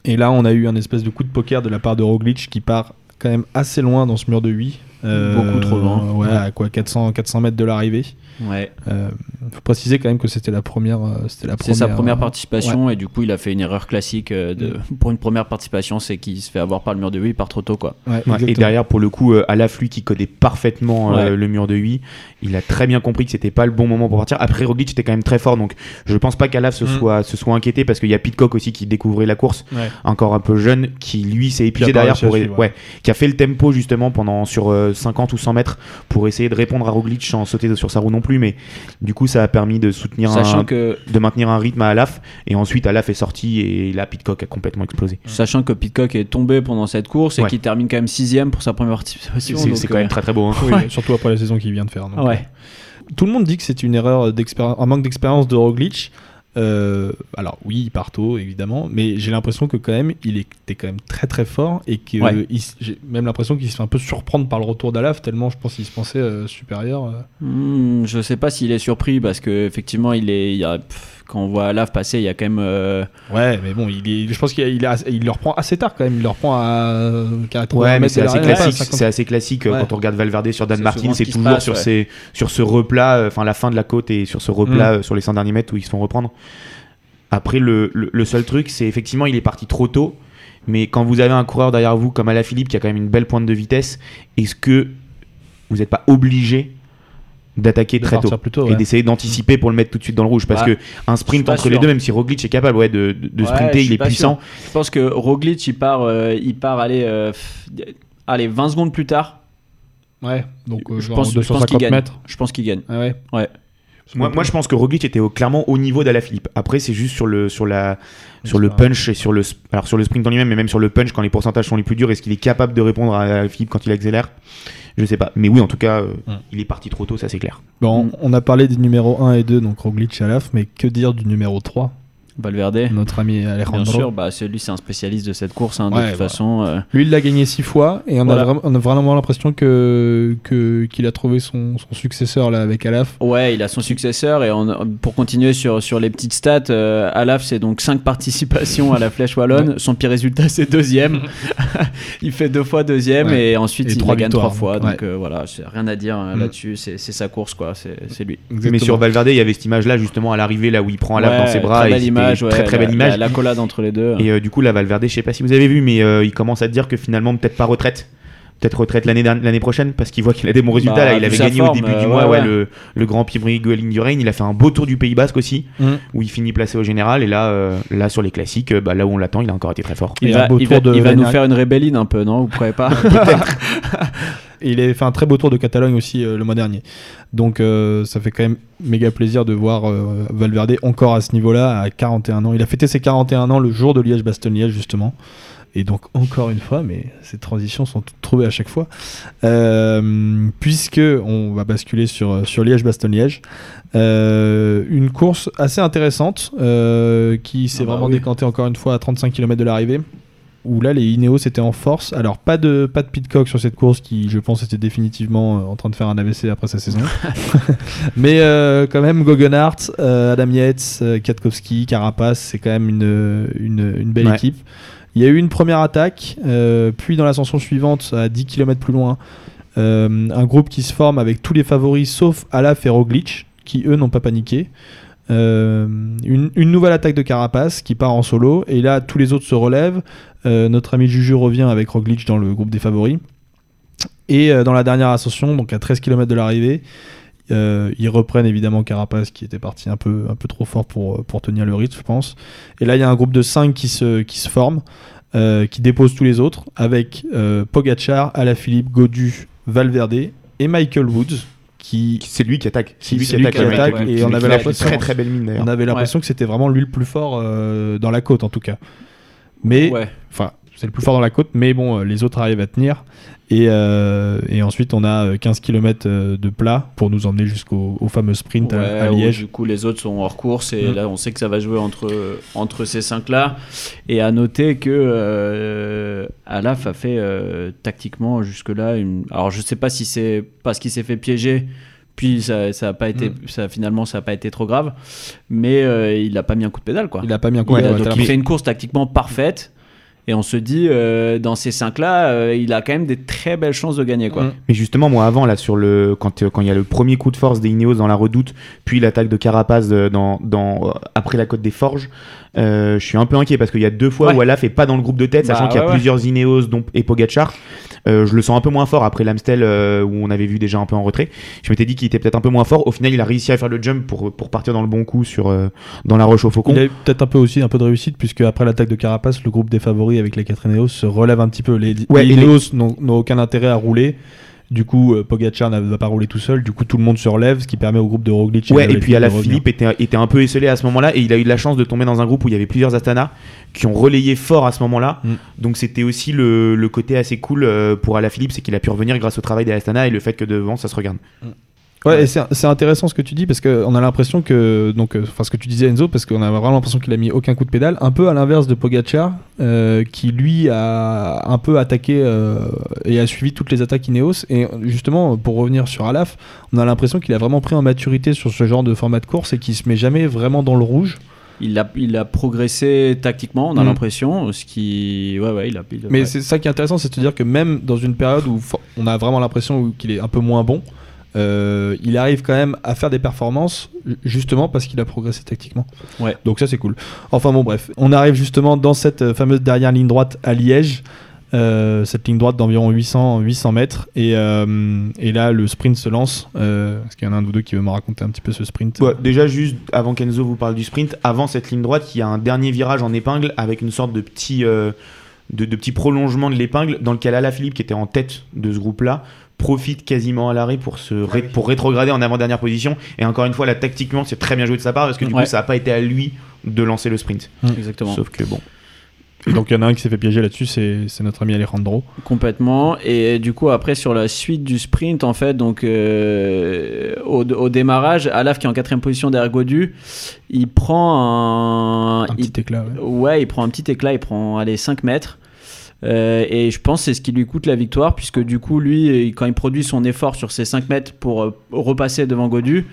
S1: Et là, on a eu un espèce de coup de poker de la part de Roglic qui part quand même assez loin dans ce mur de 8.
S2: Beaucoup trop loin.
S1: Ouais, à quoi 400, 400 mètres de l'arrivée.
S2: Ouais.
S1: Euh, faut préciser quand même que c'était la première. euh, C'était la
S2: C'est sa première
S1: euh,
S2: participation et du coup il a fait une erreur classique euh, de, pour une première participation, c'est qu'il se fait avoir par le mur de 8, il part trop tôt quoi.
S1: ouais,
S3: Ouais, et derrière, pour le coup, euh, Alaf, lui qui connaît parfaitement euh, le mur de 8, il a très bien compris que c'était pas le bon moment pour partir. Après, Roglic était quand même très fort, donc je pense pas qu'Alaf se,
S1: Mm.
S3: soit, se soit inquiété parce qu'il y a Pitcock aussi qui découvrait la course,
S1: Ouais.
S3: encore un peu jeune, qui lui s'est épuisé derrière
S1: réussi à
S3: pour.
S1: suivre,
S3: ouais.
S1: ouais.
S3: qui a fait le tempo justement pendant sur euh, 50 ou 100 mètres pour essayer de répondre à Roglic sans sauter sur sa roue non plus, mais du coup, ça a permis de soutenir
S2: Sachant
S3: un,
S2: que,
S3: de maintenir un rythme à Alaf, et ensuite Alaf est sorti et là, Pitcock a complètement explosé.
S2: sachant que Pitcock est tombé pendant cette course et
S3: Ouais.
S2: qu'il termine quand même sixième pour sa première participation.
S3: c'est quand
S2: euh,
S3: même très très beau. hein.
S1: Oui,
S2: Ouais.
S1: Surtout après la saison qu'il vient de faire. donc,
S2: Ouais.
S1: euh, Tout le monde dit que c'est une erreur d'expérience, un manque d'expérience de Roglic. Euh, alors oui, il part tôt évidemment, mais j'ai l'impression que quand même il était quand même très très fort et que
S2: Ouais.
S1: il s- j'ai même l'impression qu'il se fait un peu surprendre par le retour d'Alaf tellement je pense qu'il se pensait euh, supérieur. euh.
S2: Hmm, je sais pas s'il est surpris parce que effectivement il est, il y a, pff, quand on voit Alaf passer, il y a quand même euh,
S1: Ouais, mais bon, il est, je pense qu'il a- il, il le reprend assez tard quand même. Il le reprend à 80
S3: Ouais, mais
S1: mètres
S3: c'est assez classique.
S1: pas à 50.
S3: C'est assez classique
S1: Ouais.
S3: quand on regarde Valverde sur Dan
S2: C'est
S3: Martin. C'est
S2: ce
S3: toujours
S2: passe,
S3: sur,
S2: ouais.
S3: ces, sur ce replat, euh, enfin la fin de la côte et sur ce replat
S1: Mm.
S3: euh, sur les 100 derniers mètres où ils se font reprendre. Après, le, le, le seul truc, c'est effectivement, il est parti trop tôt. Mais quand vous avez un coureur derrière vous comme Alaphilippe qui a quand même une belle pointe de vitesse, est-ce que vous n'êtes pas obligé d'attaquer très tôt et d'essayer d'anticiper pour le mettre tout de suite dans le rouge parce
S2: Bah,
S3: que un sprint entre les deux même si Roglic est capable ouais, de, de- de
S2: Ouais,
S3: sprinter il est puissant
S2: Je pense que Roglic il part, euh, il part aller, euh, pff, allez 20 secondes plus tard.
S1: Ouais, donc euh,
S2: je pense, je pense qu'il
S1: 250
S2: gagne.
S1: mètres.
S2: Je pense qu'il gagne.
S1: Ah ouais.
S2: Ouais.
S3: Moi, moi, je pense que Roglic était au- clairement au niveau d'Alaphilippe. Après, c'est juste sur le, sur la, sur le punch et sur le, alors sur le sprint en lui-même, mais même sur le punch quand les pourcentages sont les plus durs. Est-ce qu'il est capable de répondre à Alaphilippe quand il accélère? Je sais pas. Mais oui, en tout cas, euh,
S1: Mm.
S3: il est parti trop tôt, ça c'est clair.
S1: Bon,
S2: Mm.
S1: on a parlé des numéros 1 et 2, donc Roglic et Alaf, mais que dire du numéro 3
S2: Valverde.
S1: Notre ami
S2: Bien
S1: Alejandro.
S2: sûr, bah, c'est lui, c'est un spécialiste de cette course. hein, de
S1: Ouais,
S2: toute
S1: voilà.
S2: façon, euh,
S1: Lui, il l'a gagné 6 fois et on,
S2: Voilà.
S1: a, vraiment, on a vraiment l'impression que que- qu'il a trouvé son, son successeur là avec Alaf.
S2: Ouais, il a son successeur et on- pour continuer sur, sur les petites stats, euh, Alaf c'est donc 5 participations à la Flèche Wallonne. Son pire résultat c'est deuxième. [LAUGHS] il fait deux fois deuxième
S1: Ouais.
S2: et ensuite
S1: Et
S2: il gagne trois fois.
S1: donc,
S2: euh, voilà, c'est rien à dire euh,
S1: Mm.
S2: là-dessus. C'est sa course quoi, c'est lui.
S3: Mais sur Valverde, il y avait cette image-là justement à l'arrivée, là où il prend Alaf dans ses bras.
S2: Très
S3: et
S2: image, ouais,
S3: très très
S2: la-
S3: belle image.
S2: La, la collade entre les deux.
S3: Et euh, du coup, la Valverde, je sais pas si vous avez vu, mais euh, il commence à dire que finalement, peut-être pas retraite. Peut-être retraite l'année prochaine parce qu'il voit qu'il a des bons résultats.
S2: Bah,
S3: là, il avait gagné
S2: forme,
S3: au début
S2: euh,
S3: du mois
S2: ouais,
S3: ouais,
S2: ouais.
S3: Le, le Grand Prix Going du Rain. Il a fait un beau tour du Pays Basque aussi
S1: Mm.
S3: où il finit placé au général. Et là, euh, là sur les classiques, euh, bah, là où on l'attend, il a encore été très fort.
S2: il va,
S1: un beau
S2: il
S1: tour
S2: va-
S1: de
S2: il va nous faire une rébelline un peu, non Vous croyez pas? [LAUGHS] [LAUGHS]
S1: Il avait fait un très beau tour de Catalogne aussi euh, le mois dernier. Donc euh, ça fait quand même méga plaisir de voir euh, Valverde encore à ce niveau-là, à 41 ans. Il a fêté ses 41 ans le jour de Liège-Bastogne-Liège justement. Et donc encore une fois, mais ces transitions sont toutes trouvées à chaque fois, euh, puisque on va basculer sur, sur Liège-Bastogne-Liège. Euh, une course assez intéressante euh, qui s'est
S2: Ah bah
S1: vraiment
S2: oui.
S1: décantée encore une fois à 35 km de l'arrivée où là les Ineos étaient en force. Alors pas de pas de Pitcock sur cette course qui je pense était définitivement euh, en train de faire un AVC après sa saison. [LAUGHS] [LAUGHS] Mais euh, quand même Goggenhardt, euh, Adam Yates, euh, Kwiatkowski, Carapace, c'est quand même une, une, une belle
S3: Ouais.
S1: équipe. Il y a eu une première attaque, euh, puis dans l'ascension suivante, à 10 km plus loin, euh, un groupe qui se forme avec tous les favoris sauf Alaf et Roglic, qui eux n'ont pas paniqué. Euh, une, nouvelle attaque de Carapace qui part en solo, et là tous les autres se relèvent. Notre ami Juju revient avec Roglic dans le groupe des favoris. Et dans la dernière ascension, donc à 13 km de l'arrivée, euh, ils reprennent évidemment Carapace qui était parti un peu, un peu trop fort pour, pour tenir le rythme, je pense. Et là, il y a un groupe de 5 qui se, qui se forme, euh, qui dépose tous les autres, avec euh, Pogachar, Alaphilippe, Godu, Valverde et Michael Woods, qui
S3: C'est lui qui attaque. Lui
S1: c'est lui qui
S3: le
S1: attaque,
S3: mec,
S1: et
S3: qui-
S1: on
S3: qui
S1: avait l'impression-
S3: Très très belle mine d'ailleurs.
S1: on avait l'impression que c'était vraiment lui le plus fort euh, dans la côte en tout cas. Mais
S2: Ouais.
S1: C'est le plus fort dans la côte, mais bon, euh, les autres arrivent à tenir. Et, euh, et ensuite, on a euh, 15 km de plat pour nous emmener jusqu'au au fameux sprint à-
S2: Ouais,
S1: à,
S2: où,
S1: Liège.
S2: du coup, les autres sont hors course et
S1: Mm.
S2: là, on sait que ça va jouer entre, entre ces cinq-là. Et à noter que euh, Alaf a fait euh, tactiquement jusque-là. Une... Alors, je sais pas si c'est parce qu'il s'est fait piéger. Puis ça, ça a pas été,
S1: Mm.
S2: ça, finalement, ça n'a pas été trop grave. Mais euh, il n'a pas mis un coup de pédale. Quoi.
S1: Il a pas mis un coup
S2: Il
S1: de
S2: a-
S1: ouais,
S2: donc il fait une course tactiquement parfaite. Et on se dit, euh, dans ces cinq-là, euh, il a quand même des très belles chances de gagner.
S1: Mm.
S3: Mais justement, moi, avant, là, sur le, quand, euh, quand il y a le premier coup de force des Ineos dans la redoute, puis l'attaque de euh, après la côte des Forges, je suis un peu inquiet parce qu'il y a deux fois
S2: Ouais.
S3: où Alaf est pas dans le groupe de tête,
S2: Bah,
S3: sachant qu'il y a
S2: ouais,
S3: plusieurs Ineos dont, et Pogachar. Euh, je le sens un peu moins fort après l'Amstel euh, où on avait vu déjà un peu en retrait. Je m'étais dit qu'il était peut-être un peu moins fort. Au final, il a réussi à faire le jump pour, pour partir dans le bon coup sur, euh, dans la roche au faucon.
S1: Il a eu peut-être un peu aussi un peu de réussite puisque après l'attaque de Carapace, le groupe des favoris avec les 4 Ineos se relève un petit peu. Les,
S3: Ouais,
S1: les Ineos n'ont n'ont aucun intérêt à rouler. Du coup, euh, Pogacar ne va pas rouler tout seul. Du coup, tout le monde se relève, ce qui permet au groupe de Roglic.
S3: Ouais,
S1: de
S3: et puis à la. Philippe était, était un peu esselé à ce moment-là et il a eu de la chance de tomber dans un groupe où il y avait plusieurs Astana qui ont relayé fort à ce moment-là.
S1: Mm.
S3: Donc c'était aussi le, le côté assez cool euh, pour Alaphilippe, c'est qu'il a pu revenir grâce au travail des Astana et le fait que devant ça se regarde.
S1: Ouais, et c'est c'est intéressant ce que tu dis parce qu'on a l'impression que, donc, euh, enfin ce que tu disais Enzo, parce qu'on a vraiment l'impression qu'il a mis aucun coup de pédale, un peu à l'inverse de Pogacar, euh, qui lui a un peu attaqué euh, et a suivi toutes les attaques Ineos. Et justement, pour revenir sur Alaf, on a l'impression qu'il a vraiment pris en maturité sur ce genre de format de course et qu'il se met jamais vraiment dans le rouge.
S2: Il a, il a progressé tactiquement, on a
S1: Mm.
S2: l'impression. Ce qui. Ouais, ouais, il a. il a-
S1: Mais
S2: ouais.
S1: c'est ça qui est intéressant, c'est de dire que même dans une période où on a vraiment l'impression qu'il est un peu moins bon, euh, il arrive quand même à faire des performances ju- justement parce qu'il a progressé tactiquement.
S2: Ouais.
S1: Donc ça c'est cool. Enfin bon bref, on arrive justement dans cette euh, fameuse dernière ligne droite à Liège. euh, cette ligne droite d'environ 800, 800 mètres et, euh, et là le sprint se lance euh, est-ce qu'il y en a un de vous deux qui veut me raconter un petit peu ce sprint?
S3: Ouais, déjà juste avant qu'Enzo vous parle du sprint, avant cette ligne droite, il y a un dernier virage en épingle avec une sorte de petit, de, de petit prolongement de l'épingle dans lequel Alaphilippe qui était en tête de ce groupe-là profite quasiment à l'arrêt pour se ré- pour rétrograder en avant-dernière position et encore une fois là tactiquement c'est très bien joué de sa part parce que du
S2: Ouais.
S3: coup ça n'a pas été à lui de lancer le sprint
S2: Exactement.
S3: sauf que bon
S1: Et donc il y en a un qui s'est fait piéger là-dessus c'est c'est notre ami Alejandro
S2: Complètement. Et du coup, après, sur la suite du sprint, en fait, donc euh, au, au démarrage, Alaf qui est en quatrième position derrière Godu, il prend un.
S1: un
S2: il-
S1: petit éclat ouais.
S2: Ouais, il prend un petit éclat, il prend allez, 5 mètres. Euh, et je pense que c'est ce qui lui coûte la victoire, puisque du coup, lui, quand il produit son effort sur ces 5 mètres pour euh, repasser devant Godu,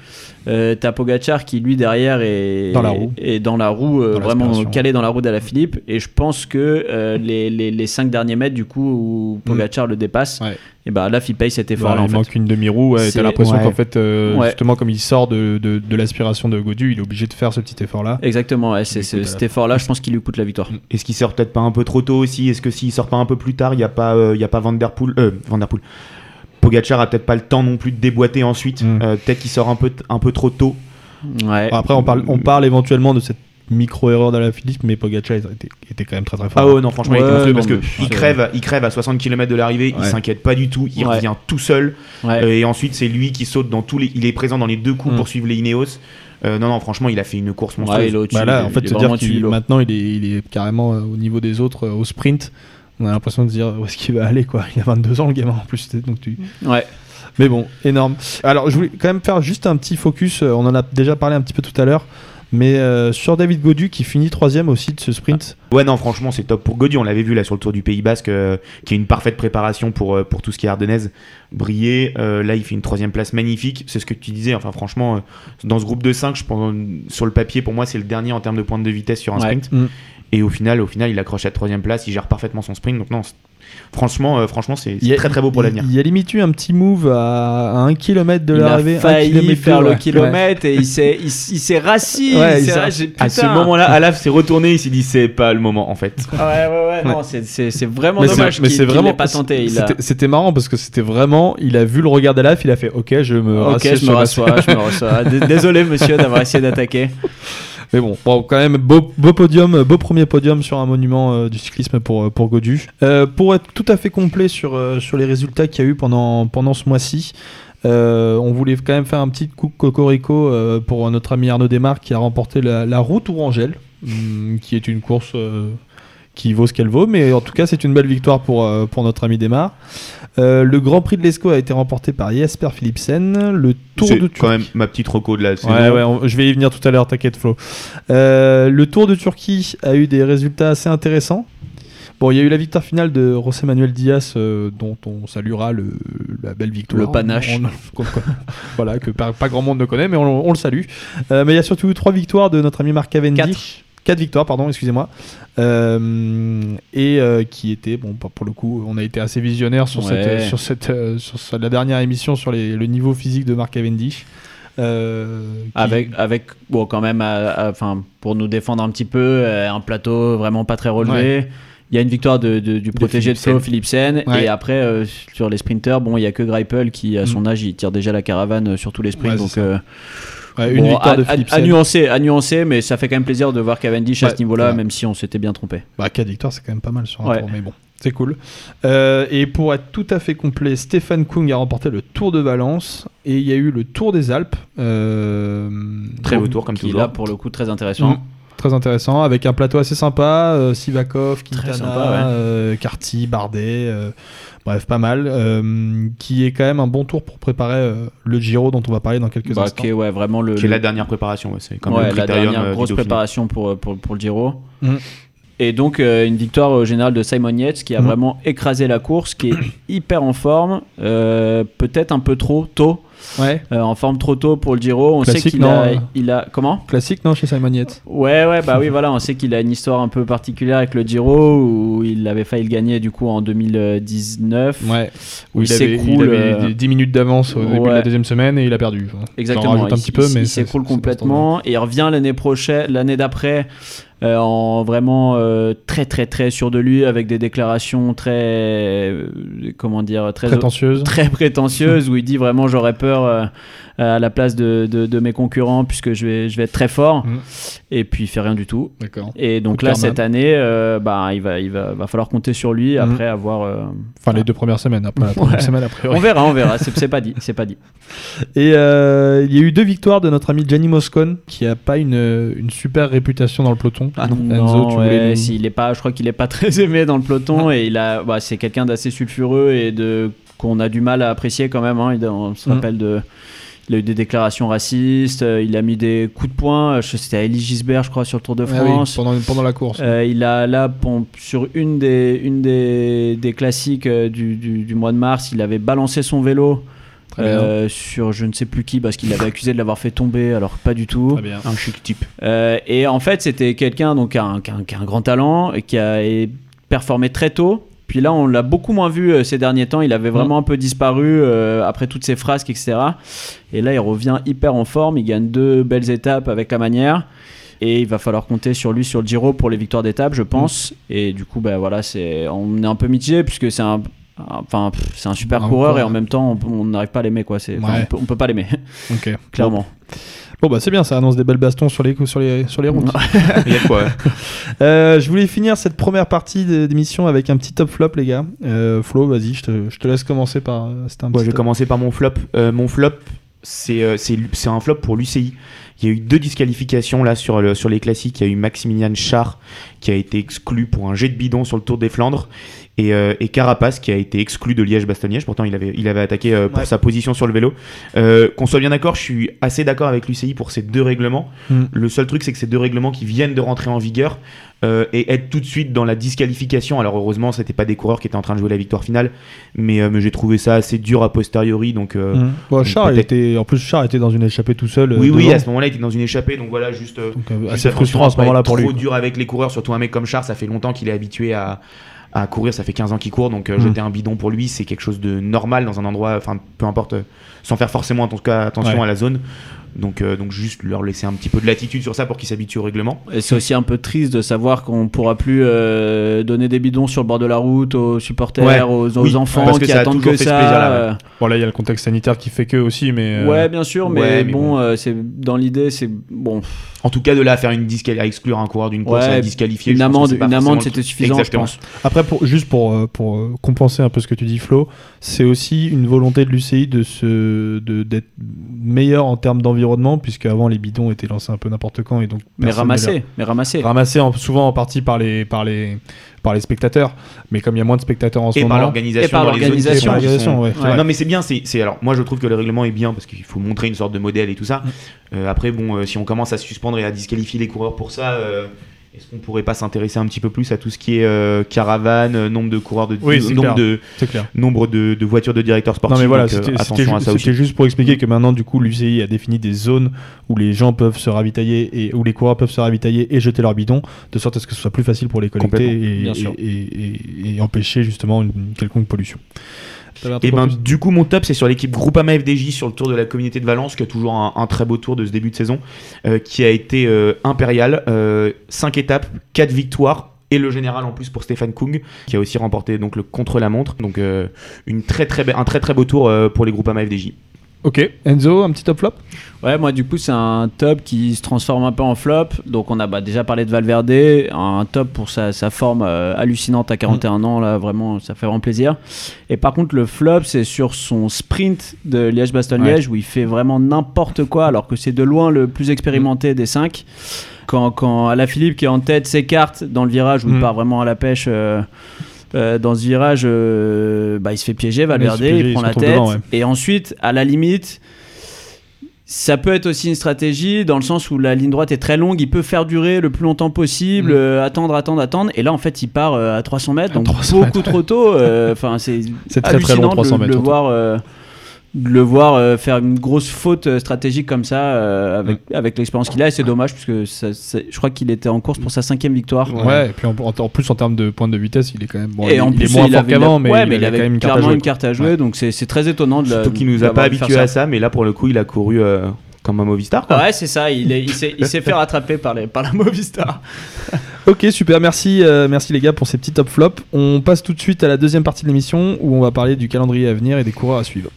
S2: euh, t'as Pogacar qui, lui, derrière, est
S1: Dans la roue.
S2: est dans la roue, euh,
S1: Dans
S2: vraiment calé dans la roue d'Alaphilippe. Et je pense que euh, les, les, les 5 derniers mètres, du coup, où Pogacar le dépasse,
S1: Ouais.
S2: et ben Alaf, il paye cet effort-là. En
S1: il
S2: fait.
S1: manque une demi-roue. Ouais, T'as l'impression
S3: ouais.
S1: qu'en fait, euh,
S2: Ouais.
S1: justement, comme il sort de, de, de l'aspiration de Godu, il est obligé de faire ce petit effort-là.
S2: Exactement, ouais, c'est, cet effort-là, je pense qu'il lui coûte la victoire.
S3: est-ce qu'il sort peut-être pas un peu trop tôt aussi? Est-ce que s'il sort pas un peu plus tard il y a pas euh, il y a pas Van Der Poel euh, Van Der Poel Pogacar a peut-être pas le temps non plus de déboîter ensuite
S1: Mm.
S3: Euh, peut-être qu'il sort un peu un peu trop tôt
S2: Ouais.
S1: Après, on parle, on parle éventuellement de cette micro-erreur de la Philippe, mais Pogacar était, était quand même très très fort.
S3: Ah ouais, non, franchement, il était monstrueux parce il
S2: c'est-
S3: crève, il crève à 60 km de l'arrivée, il
S1: Ouais.
S3: s'inquiète pas du tout, il
S2: Ouais.
S3: revient tout seul.
S2: Ouais.
S3: Euh, et ensuite, c'est lui qui saute dans tous les. Il est présent dans les deux coups
S1: Mm.
S3: pour suivre les Ineos. Euh, non, non, franchement, il a fait une course monstrueuse.
S2: il
S1: Bah là,
S2: il-
S1: en fait,
S2: il
S1: se dire qu'il maintenant il est, il est carrément euh, au niveau des autres euh, au sprint. On a l'impression de se dire où est-ce qu'il va aller quoi. Il a 22 ans le gamin en plus. Donc tu...
S2: Ouais.
S1: Mais bon, énorme. Alors je voulais quand même faire juste un petit focus. euh, On en a déjà parlé un petit peu tout à l'heure. Mais euh, sur David Godu qui finit troisième aussi de ce sprint.
S3: Ouais, non, franchement, c'est top pour Gaudu. On l'avait vu là sur le Tour du Pays Basque, euh, qui est une parfaite préparation pour, euh, pour tout ce qui est ardennaise. Briller, euh, là, il fait une troisième place magnifique. C'est ce que tu disais. Enfin, franchement, euh, dans ce groupe de 5, je pense, sur le papier, pour moi, c'est le dernier en termes de pointe de vitesse sur un
S2: Ouais.
S3: sprint.
S1: Mm.
S3: Et au final, au final, il accroche la troisième place. Il gère parfaitement son sprint. Donc, non, c'est- franchement, euh, franchement, c'est
S1: Il a-
S3: très très beau pour
S1: il-
S3: l'avenir.
S1: Il y a limite eu un petit move à, à un kilomètre de
S2: il
S1: l'arrivée.
S2: a
S1: un
S2: failli faire le
S1: ouais.
S2: kilomètre et il [LAUGHS] s'est il, il s'est rassis.
S1: Ouais,
S2: il
S1: il
S2: s'est
S1: s'est-
S2: rassis.
S3: À ce
S2: Putain.
S3: moment-là, Alaf s'est retourné, il s'est dit c'est pas le moment en fait.
S2: Ouais, ouais, ouais, non, c'est- c'est c'est vraiment
S1: Mais c'est-
S2: dommage
S1: mais
S2: qu'il
S1: vraiment
S2: pas tenté. Il a...
S1: c'était- marrant parce que c'était vraiment. Il a vu le regard d'Alaf, il a fait Ok, je me
S2: Ok, je me rassois, je me rassois. [LAUGHS] Désolé, monsieur, d'avoir essayé d'attaquer.
S1: Mais bon, quand même, beau, podium, beau premier podium sur un monument euh, du cyclisme pour, euh, pour Godu. Euh, pour être tout à fait complet sur, sur les résultats qu'il y a eu pendant, pendant ce mois-ci, on voulait quand même faire un petit coup cocorico pour notre ami Arnaud Desmarques qui a remporté la, route Ourangelle, hum, qui est une course qui vaut ce qu'elle vaut, mais en tout cas, c'est une belle victoire pour, pour notre ami Desmarques. Euh, le Grand Prix de l'Escaut a été remporté par Jesper Philipsen. Le Tour
S3: C'est
S1: de
S3: quand même ma petite reco de la saison.
S1: Ouais, ouais, on- je vais y venir tout à l'heure, t'inquiète Flo. Euh, le Tour de Turquie a eu des résultats assez intéressants. Bon, il y a eu la victoire finale de José Manuel Diaz, euh, dont on saluera le, la belle victoire.
S2: Le panache.
S1: On- voilà, que pas, pas grand monde ne connaît, mais on, on le salue. Euh, mais il y a surtout eu trois victoires de notre ami Marc Cavendish. Quatre victoires, pardon, excusez-moi. Euh, et euh, qui était, bon, pour pour le coup, on a été assez visionnaire sur,
S2: Ouais.
S1: cette, sur, cette, euh, sur la dernière émission sur les- le niveau physique de Marc Cavendish. Euh, qui-
S2: Avec, avec bon, quand même, enfin, pour nous défendre un petit peu, un plateau vraiment pas très relevé. Il y a une victoire de, de- du protégé de Flo, Philipsen.
S1: Ouais.
S2: Et après, euh, sur les sprinters, bon, il y a que Greipel qui, à son âge, il tire déjà la caravane sur tous les sprints.
S1: Ouais,
S2: donc, euh,
S1: Ouais, une
S2: bon,
S1: victoire
S2: à,
S1: de Philipsen.
S2: à nuancer, à nuancer, mais ça fait quand même plaisir de voir Cavendish à ce niveau-là,
S1: ouais.
S2: même si on s'était bien trompé.
S1: Bah, 4 victoires, c'est quand même pas mal sur un
S2: Ouais.
S1: tour, mais bon, c'est cool. Euh, et pour être tout à fait complet, Stéphane Kung a remporté le Tour de Valence et il y a eu le Tour des Alpes. euh,
S3: Très beau tour comme
S2: Qui
S3: toujours.
S2: là, pour le coup, très intéressant.
S1: Mm. Très intéressant, avec un plateau assez sympa, euh, Sivakov, Quintana,
S2: sympa, ouais.
S1: euh, Carty, Bardet, euh, bref, pas mal, euh, qui est quand même un bon tour pour préparer euh, le Giro dont on va parler dans quelques
S2: Bah,
S1: instants.
S2: qui est, ouais, vraiment le,
S3: Qui est
S2: le-
S3: la dernière préparation, ouais, c'est comme
S2: ouais,
S3: le
S2: la dernière
S3: euh,
S2: grosse préparation pour, pour, pour le Giro.
S1: Mm.
S2: Et donc euh, une victoire au général de Simon Yates qui a
S1: Mm.
S2: vraiment écrasé la course, qui est hyper en forme, euh, peut-être un peu trop tôt,
S1: Ouais,
S2: euh, en forme trop tôt pour le Giro. On sait qu'il
S1: non,
S2: a,
S1: euh.
S2: il a comment?
S1: Classique non chez Simon Yates
S2: Ouais, ouais, bah oui, voilà, on sait qu'il a une histoire un peu particulière avec le Giro où il avait failli le gagner du coup en 2019.
S1: Ouais,
S2: Où il
S1: il, avait,
S2: s'écroule,
S1: il avait
S2: euh,
S1: 10 minutes d'avance au début de la deuxième semaine et il a perdu.
S2: Exactement.
S1: rajoute un
S2: il
S1: petit peu,
S2: il-
S1: mais
S2: il
S1: pas
S2: complètement et il revient l'année prochaine, l'année d'après, euh, en vraiment euh, très très très sûr de lui, avec des déclarations très euh, comment dire très
S1: prétentieuse.
S2: très prétentieuses où il dit vraiment j'aurais peur à la place de, de- de mes concurrents puisque je vais je vais être très fort
S1: Mm.
S2: et puis il fait rien du tout. Et donc là cette année, euh, bah il va il va, va falloir compter sur lui
S1: Mm.
S2: après avoir. euh,
S1: Enfin, les deux premières semaines, après la première
S2: Ouais.
S1: semaine, a priori.
S2: on verra, on verra. C'est pas dit, c'est pas dit. [LAUGHS]
S1: Et euh, il y a eu deux victoires de notre ami Gianni Moscon, qui a pas une, une super réputation dans le peloton.
S3: Ah non.
S1: Enzo,
S2: Non,
S1: tu
S2: ouais,
S1: nous-
S2: s'il est pas, je crois qu'il est pas [LAUGHS] très aimé dans le peloton et il a, bah, c'est quelqu'un d'assez sulfureux et de qu'on a du mal à apprécier quand même. hein. Il- on se
S1: Mm.
S2: rappelle de, il a eu des déclarations racistes, euh, il a mis des coups de poing. je- C'était à Elie Gisbert, je crois, sur le Tour de
S1: Ah oui,
S2: France.
S1: pendant, pendant la course.
S2: Euh, il a là sur une des une des, des classiques euh, du, du, du mois de mars, il avait balancé son vélo euh, sur je ne sais plus qui parce qu'il l'avait accusé de l'avoir fait tomber alors pas du tout.
S1: Très bien.
S3: Un chic type.
S2: Euh, et en fait, c'était quelqu'un donc qui a, un, qui a un- qui a un grand talent et qui a performé très tôt. Puis là, on l'a beaucoup moins vu euh, ces derniers temps. Il avait vraiment un peu disparu euh, après toutes ces frasques, etc. Et là, il revient hyper en forme. Il gagne deux belles étapes avec la manière. Et il va falloir compter sur lui sur le Giro pour les victoires d'étape, je pense. Et du coup, bah, voilà, c'est, on est un peu mitigé puisque c'est un, enfin, c'est un super
S1: Un
S2: coureur et en même temps, on- n'arrive pas à l'aimer. Quoi.
S1: Ouais.
S2: on, peut, on peut pas l'aimer, [LAUGHS] clairement.
S1: Bon, bah c'est bien, ça annonce des belles bastons sur les, sur les, sur les routes. [LAUGHS]
S3: Il y a quoi [LAUGHS]
S1: Euh, je voulais finir cette première partie d'émission avec un petit top flop, les gars. Euh, Flo, vas-y, je te, je te laisse commencer par. euh, un
S3: Bon,
S1: petit
S3: je vais commencer par mon flop. Euh, mon flop, c'est c'est c'est un flop pour l'UCI. Il y a eu deux disqualifications là sur, le, sur les classiques. Il y a eu Maximilian Char qui a été exclu pour un jet de bidon sur le Tour des Flandres et, euh, et Carapace qui a été exclu de Liège-Bastogne-Liège. Pourtant, il avait, il avait attaqué euh, pour
S1: Ouais.
S3: sa position sur le vélo. Euh, Qu'on soit bien d'accord, je suis assez d'accord avec l'UCI pour ces deux règlements.
S1: Mm.
S3: Le seul truc, c'est que ces deux règlements qui viennent de rentrer en vigueur euh, et être tout de suite dans la disqualification. Alors heureusement, c'était pas des coureurs qui étaient en train de jouer la victoire finale, mais, euh, mais j'ai trouvé ça assez dur a posteriori. Donc euh,
S1: Mmh. Bon, Char, il
S3: peut-être-
S1: était, en plus, Char était dans une échappée tout seul.
S3: oui, oui, à ce moment-là, il était dans une échappée, donc voilà, juste.
S1: Donc,
S3: juste
S1: assez frustrant à ce moment-là pour lui.
S3: Trop dur avec les coureurs, surtout un mec comme Char, ça fait longtemps qu'il est habitué à, à courir. Ça fait 15 ans qu'il court, donc euh, jeter un bidon pour lui, c'est quelque chose de normal dans un endroit, enfin peu importe, euh, sans faire forcément en tout cas attention
S1: Ouais.
S3: à la zone. Donc, euh, donc juste leur laisser un petit peu de latitude sur ça pour qu'ils s'habituent au règlement.
S2: Et c'est aussi un peu triste de savoir qu'on pourra plus euh, donner des bidons sur le bord de la route aux supporters,
S3: Ouais.
S2: aux, aux
S3: Oui,
S2: enfants
S3: parce que
S2: qui
S3: ça
S2: attendent que ça.
S3: plaisir-là, ouais.
S2: euh,
S1: Bon, là, il y a le contexte sanitaire qui fait que aussi, mais. euh,
S2: Ouais, bien sûr, mais,
S3: ouais, mais
S2: bon,
S3: bon.
S2: euh, c'est dans l'idée, c'est bon.
S3: En tout cas, de là à faire une disqual- à exclure un coureur d'une course,
S2: Ouais,
S3: à disqualifier.
S2: Une amende, une amende, c'était suffisant,
S3: Exactement.
S2: je pense.
S1: Après, pour, juste pour, pour compenser un peu ce que tu dis, Flo, c'est aussi une volonté de l'UCI de se, de, d'être meilleur en termes d'environnement, puisque avant les bidons étaient lancés un peu n'importe quand et donc
S2: Mais ramasser, mais ramasser.
S1: ramassés en- souvent en partie par les, par les, par les spectateurs, mais comme il y a moins de spectateurs en ce
S3: Et par
S1: moment.
S3: l'organisation
S2: Et par l'organisation.
S3: sont-
S1: ouais.
S3: Non mais c'est bien, c'est c'est- alors moi je trouve que le règlement est bien parce qu'il faut montrer une sorte de modèle et tout ça. Euh, après bon, euh, si on commence à suspendre et à disqualifier les coureurs pour ça, euh, est-ce qu'on pourrait pas s'intéresser un petit peu plus à tout ce qui est euh, caravane, euh, nombre de coureurs de
S1: Oui,
S3: nombre
S1: clair.
S3: de
S1: clair.
S3: nombre de, de voitures de directeurs sportifs.
S1: Non mais voilà,
S3: euh,
S1: c'était ju- c'était juste pour expliquer que maintenant du coup l'UCI a défini des zones où les gens peuvent se ravitailler et où les coureurs peuvent se ravitailler et jeter leurs bidons de sorte à ce que ce soit plus facile pour les collecter et,
S2: Bien sûr.
S1: et, et- et empêcher justement une, une quelconque pollution.
S3: Et ben
S1: plus
S3: du coup mon top c'est sur l'équipe Groupama FDJ sur le tour de la communauté de Valence qui a toujours un, un très beau tour de ce début de saison euh, qui a été euh, impérial 5 étapes 4 victoires et le général en plus pour Stéphane Kung qui a aussi remporté donc le contre la montre donc euh, une très très be- un très très beau tour euh, pour les Groupama FDJ
S1: Ok, Enzo, un petit top flop?
S2: Ouais, moi du coup c'est un top qui se transforme un peu en flop. Donc on a bah, déjà parlé de Valverde, un top pour sa, sa forme euh, hallucinante à 41 ans, là vraiment ça fait vraiment plaisir. Et par contre le flop c'est sur son sprint de Liège-Bastogne-Liège où il fait vraiment n'importe quoi alors que c'est de loin le plus expérimenté des 5. Quand, quand Alaphilippe qui est en tête s'écarte dans le virage où il
S1: Mm.
S2: part vraiment à la pêche. euh, euh, dans ce virage, euh, bah, il se fait piéger, Valverde,
S1: piéger,
S2: il
S1: il
S2: prend la tête.
S1: ouais.
S2: Et ensuite, à la limite, ça peut être aussi une stratégie dans le sens où la ligne droite est très longue, il peut faire durer le plus longtemps possible,
S1: Mm.
S2: euh, attendre, attendre, attendre. Et là, en fait, il part euh, à 300 mètres, donc
S1: 300
S2: beaucoup trop tôt. Enfin, c'est [LAUGHS]
S1: C'est très, très long,
S2: hallucinant de
S1: 300
S2: le-
S1: mètres,
S2: voir. De le voir euh, faire une grosse faute euh, stratégique comme ça euh, avec, avec l'expérience qu'il a et c'est dommage parce que ça- je crois qu'il était en course pour sa cinquième victoire
S1: Ouais, et puis en, en- en plus en termes de pointe de vitesse, il est quand même bon,
S2: et
S1: il,
S2: en
S1: il
S2: plus
S1: est moins
S2: il
S1: fort
S2: avait,
S1: qu'avant, mais,
S2: ouais,
S1: il,
S2: mais il
S1: avait
S2: avait
S1: quand même une carte à
S2: clairement
S1: jouer.
S2: une carte à jouer donc c'est c'est très étonnant de la-
S3: surtout qu'il nous a pas
S2: ça.
S3: à ça mais là pour le coup il a couru euh, comme un Movistar quoi.
S2: Ouais, c'est ça, il est- il s'est il s'est fait rattraper par, les, par la Movistar. [LAUGHS]
S1: Ok, super, merci, euh, merci les gars pour ces petits top flops. On passe tout de suite à la deuxième partie de l'émission où on va parler du calendrier à venir et des coureurs à suivre.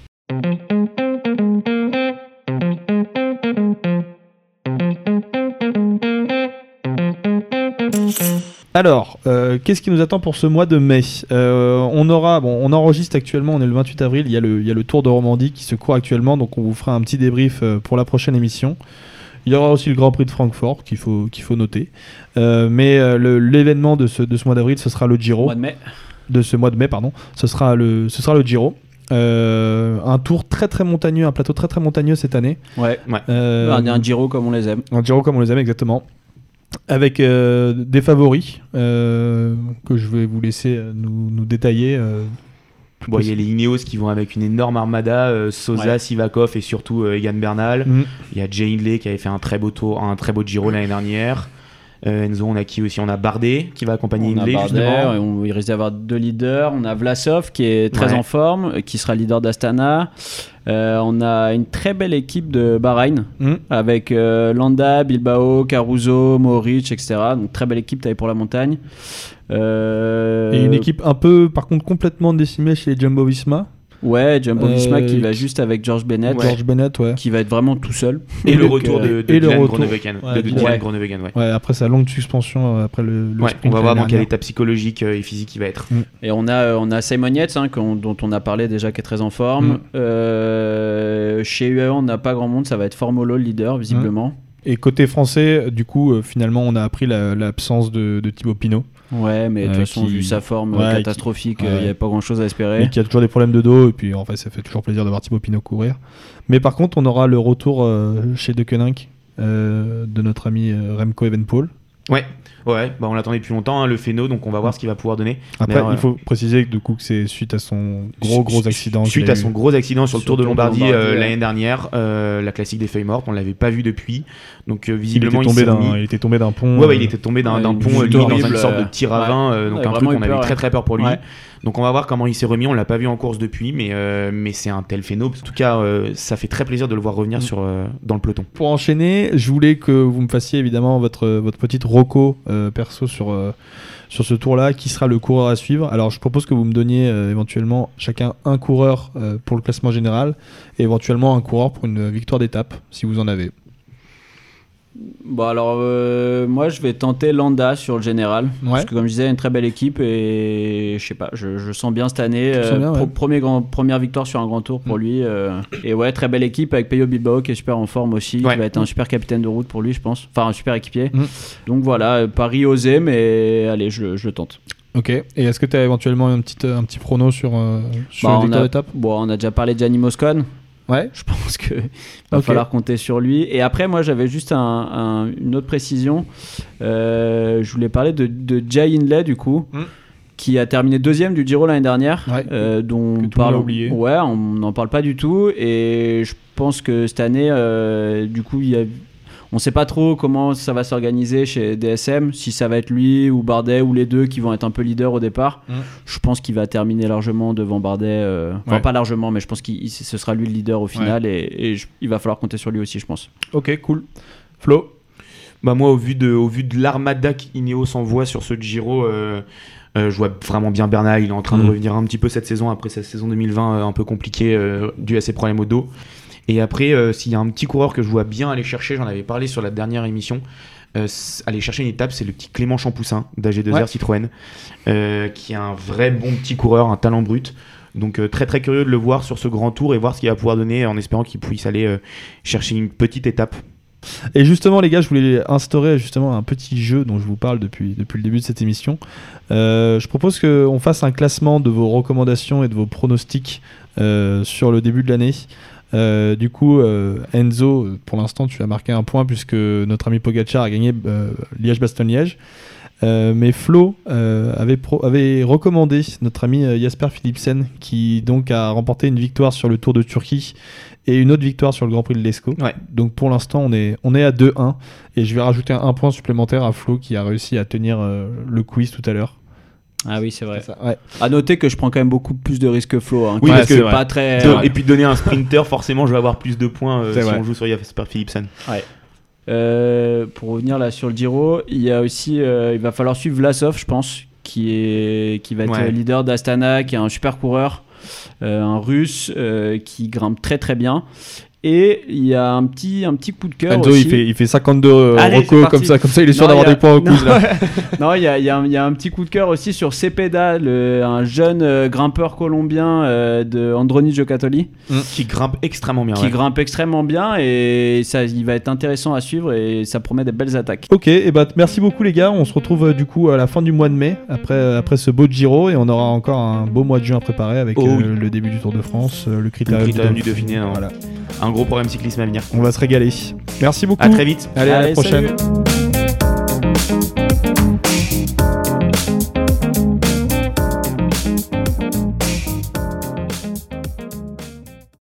S1: Alors, euh, qu'est-ce qui nous attend pour ce mois de mai Euh, On aura, bon, on enregistre actuellement, on est le 28 avril, il y, a le, il y a le Tour de Romandie qui se court actuellement, donc on vous fera un petit débrief euh, pour la prochaine émission. Il y aura aussi le Grand Prix de Francfort qu'il faut, qu'il faut noter. Euh, mais l'événement de ce, de ce mois d'avril, ce sera le Giro.
S2: Mois de mai.
S1: De ce mois de mai, pardon. Ce sera le, ce sera le Giro. Euh, un tour très très montagneux, un plateau très très montagneux cette année.
S2: Ouais.
S1: Euh,
S2: Un, un Giro comme on les aime.
S1: un Giro comme on les aime exactement. Avec euh, des favoris euh, que je vais vous laisser euh, nous, nous détailler.
S3: Bon, il y a les Ineos qui vont avec une énorme armada, Sosa,
S2: Ouais.
S3: Sivakov et surtout Egan Bernal.
S1: mm.
S3: Il y a Jay Hindley qui avait fait un très beau tour, un très beau Giro l'année dernière. Euh, Enzo, on a qui aussi? On a Bardet qui va accompagner
S2: On a
S3: Hindley
S2: Bardet,
S3: justement.
S2: et on- il risque d'avoir deux leaders. On a Vlasov qui est très
S3: Ouais.
S2: en forme, qui sera leader d'Astana. Euh, on a une très belle équipe de Bahreïn
S1: Mm.
S2: avec euh, Landa, Bilbao, Caruso, Moric, etc. Donc très belle équipe taille pour la montagne. Euh,
S1: Et une équipe un peu, par contre, complètement décimée chez les Jumbo Visma.
S2: Ouais, Jumbo Visma
S1: Euh,
S2: qui va juste avec George Bennett,
S1: George Bennett, ouais.
S2: qui va être vraiment tout seul.
S3: Et le retour de, de
S1: et le
S3: Dylan
S1: retour.
S3: Groenewegen.
S1: Ouais,
S3: de
S1: Dylan.
S3: Groenewegen, ouais.
S1: Ouais, après sa longue suspension, euh, après le, le
S3: on va voir dans quel état psychologique euh, et physique il va être.
S2: Et on a, on a Simon Yates, hein, dont on a parlé déjà, qui est très en forme.
S1: Mm.
S2: Euh, chez UAE, on n'a pas grand monde, ça va être Formolo le leader, visiblement.
S1: Et côté français, du coup, euh, finalement, on a appris la- l'absence de, de Thibaut Pinot,
S2: Ouais, mais de toute
S1: Euh,
S2: façon,
S1: qui-
S2: vu sa forme euh,
S1: Ouais,
S2: catastrophique,
S1: qui-
S2: euh, il
S1: ouais.
S2: n'y avait pas grand chose à espérer.
S1: et qui a toujours des problèmes de dos. Et puis, en fait, ça fait toujours plaisir de voir Thibaut Pinot courir. Mais par contre, on aura le retour chez De euh, de notre ami Remco Evenpool.
S3: Ouais, ouais, bah on l'attendait depuis longtemps, hein, le phéno, donc on va voir ce qu'il va pouvoir donner.
S1: Après, il faut préciser que du coup que c'est suite à son gros gros accident.
S3: Suite à son gros accident sur le
S2: Sur
S3: Tour de
S2: le Tour de
S3: Lombardie,
S2: Lombardie,
S3: euh, l'année dernière, euh, la classique des feuilles mortes, on l'avait pas vu depuis. Donc euh,
S1: il était
S3: visiblement
S1: tombé d'un, il était tombé d'un pont.
S3: Ouais, ouais,
S1: euh,
S3: il était tombé d'un
S2: Ouais,
S3: pont, euh, limite dans une sorte de
S2: euh,
S3: petit ravin, euh, donc
S2: Ouais,
S3: un truc
S2: vraiment
S3: on
S2: eu
S3: avait
S2: peur,
S3: très très peur pour lui. Donc on va voir comment il s'est remis. On l'a pas vu en course depuis, mais euh, mais c'est un tel phéno. En tout cas, euh, ça fait très plaisir de le voir revenir
S1: Mm.
S3: sur euh, dans le peloton.
S1: Pour enchaîner, je voulais que vous me fassiez évidemment votre, votre petite roco perso sur, sur ce tour-là, qui sera le coureur à suivre? Alors je propose que vous me donniez éventuellement chacun un coureur pour le classement général et éventuellement un coureur pour une victoire d'étape, si vous en avez.
S2: Bon alors euh, moi je vais tenter Landa sur le général
S1: Ouais.
S2: parce que comme je disais une très belle équipe et je sais pas je, je sens bien cette année euh,
S1: bien,
S2: pro-
S1: ouais.
S2: premier grand, première victoire sur un grand tour pour
S1: Mm.
S2: lui euh, et ouais très belle équipe avec Peyo Bilbao qui est super en forme aussi
S3: Ouais.
S2: qui va être un super capitaine de route pour lui je pense enfin un super équipier
S1: Mm.
S2: donc voilà Paris osé mais allez je, je le tente
S1: Ok. Et est-ce que tu as éventuellement un petit, un petit prono sur, sur
S2: Bah,
S1: la victoire d'étape?
S2: bon, on a déjà parlé de Gianni Moscone
S1: Ouais.
S2: je pense que va falloir compter sur lui. Et après, moi, j'avais juste un- un- une autre précision. Euh, je voulais parler de, de Jay Hindley, du coup,
S1: Hmm.
S2: qui a terminé deuxième du Giro l'année dernière,
S1: Ouais.
S2: euh, dont
S1: Que
S2: on parle.
S1: oublié.
S2: Ouais, on n'en parle pas du tout. Et je pense que cette année, euh, du coup, il y a. On sait pas trop comment ça va s'organiser chez DSM, si ça va être lui ou Bardet ou les deux qui vont être un peu leaders au départ.
S1: Mm.
S2: Je pense qu'il va terminer largement devant Bardet. euh, Enfin,
S1: Ouais.
S2: pas largement, mais je pense que ce sera lui le leader au final et, et je- il va falloir compter sur lui aussi, je pense.
S1: Ok, cool. Flo?
S3: Bah moi, au vu de, au vu de l'armada qu'Ineos envoie sur ce Giro, euh, euh, je vois vraiment bien Bernal. Il est en train de
S1: Mm.
S3: revenir un petit peu cette saison après sa saison 2020 euh, un peu compliquée euh, due à ses problèmes au dos. Et après, euh, s'il y a un petit coureur que je vois bien aller chercher, j'en avais parlé sur la dernière émission. euh, aller chercher une étape, c'est le petit Clément Champoussin d'AG2R
S1: Ouais.
S3: Citroën, euh, qui est un vrai bon petit coureur, un talent brut. Donc très très curieux de le voir sur ce grand tour et voir ce qu'il va pouvoir donner en espérant qu'il puisse aller chercher une petite étape.
S1: Et justement, les gars, je voulais instaurer justement un petit jeu dont je vous parle depuis, depuis le début de cette émission. Euh, je propose qu'on fasse un classement de vos recommandations et de vos pronostics euh, sur le début de l'année. Euh, du coup, euh, Enzo, pour l'instant, tu as marqué un point puisque notre ami Pogacar a gagné euh, Liège-Bastogne-Liège. Mais Flo avait, pro- avait recommandé notre ami Jasper Philipsen qui donc a remporté une victoire sur le Tour de Turquie et une autre victoire sur le Grand Prix de l'Escaut.
S3: Ouais.
S1: Donc pour l'instant on est, on est à 2-1 et je vais rajouter un, un point supplémentaire à Flo qui a réussi à tenir le quiz tout à l'heure.
S2: Ah oui, c'est vrai.
S1: Ça, ouais.
S2: À noter que je prends quand même beaucoup plus de risques que Flo. Hein,
S3: Oui, parce que-
S2: pas très.
S3: De- Et puis donner un sprinter, forcément, je vais avoir plus de points euh,
S1: C'est
S3: si
S1: vrai.
S3: on joue sur Jasper Philipsen.
S2: Euh, pour revenir là sur le Giro, il y a aussi, euh, il va falloir suivre Vlasov, je pense, qui est, qui va être
S3: Ouais.
S2: euh, leader d'Astana, qui est un super coureur, euh, un Russe euh, qui grimpe très très bien. Et il y a un petit, un petit coup de cœur
S1: Enzo
S2: aussi.
S1: il fait, il fait 52 euh,
S2: Allez,
S1: recos comme ça, comme ça il est sûr d'avoir
S2: a-
S1: des points au [LAUGHS] quiz
S2: non.
S1: là. [LAUGHS]
S2: Non, il y a, il y a un- il y a un petit coup de cœur aussi sur Cepeda, le- un jeune euh, grimpeur colombien euh, de Androni Giocattoli,
S3: Qui grimpe extrêmement bien.
S2: qui
S3: ouais.
S2: grimpe extrêmement bien et ça, il va être intéressant à suivre et ça promet des belles attaques.
S1: Ok, et bah merci beaucoup les gars. On se retrouve euh, du coup à la fin du mois de mai après, euh, après ce beau Giro et on aura encore un beau mois de juin préparé avec
S3: Oh
S1: euh,
S3: oui.
S1: le début du Tour de France, euh, le critérium
S3: du Dauphiné, hein.
S1: Voilà.
S3: un gros programme cyclisme à venir.
S1: On va se régaler. Merci beaucoup.
S3: À très vite.
S1: Allez, à la prochaine.
S2: salut.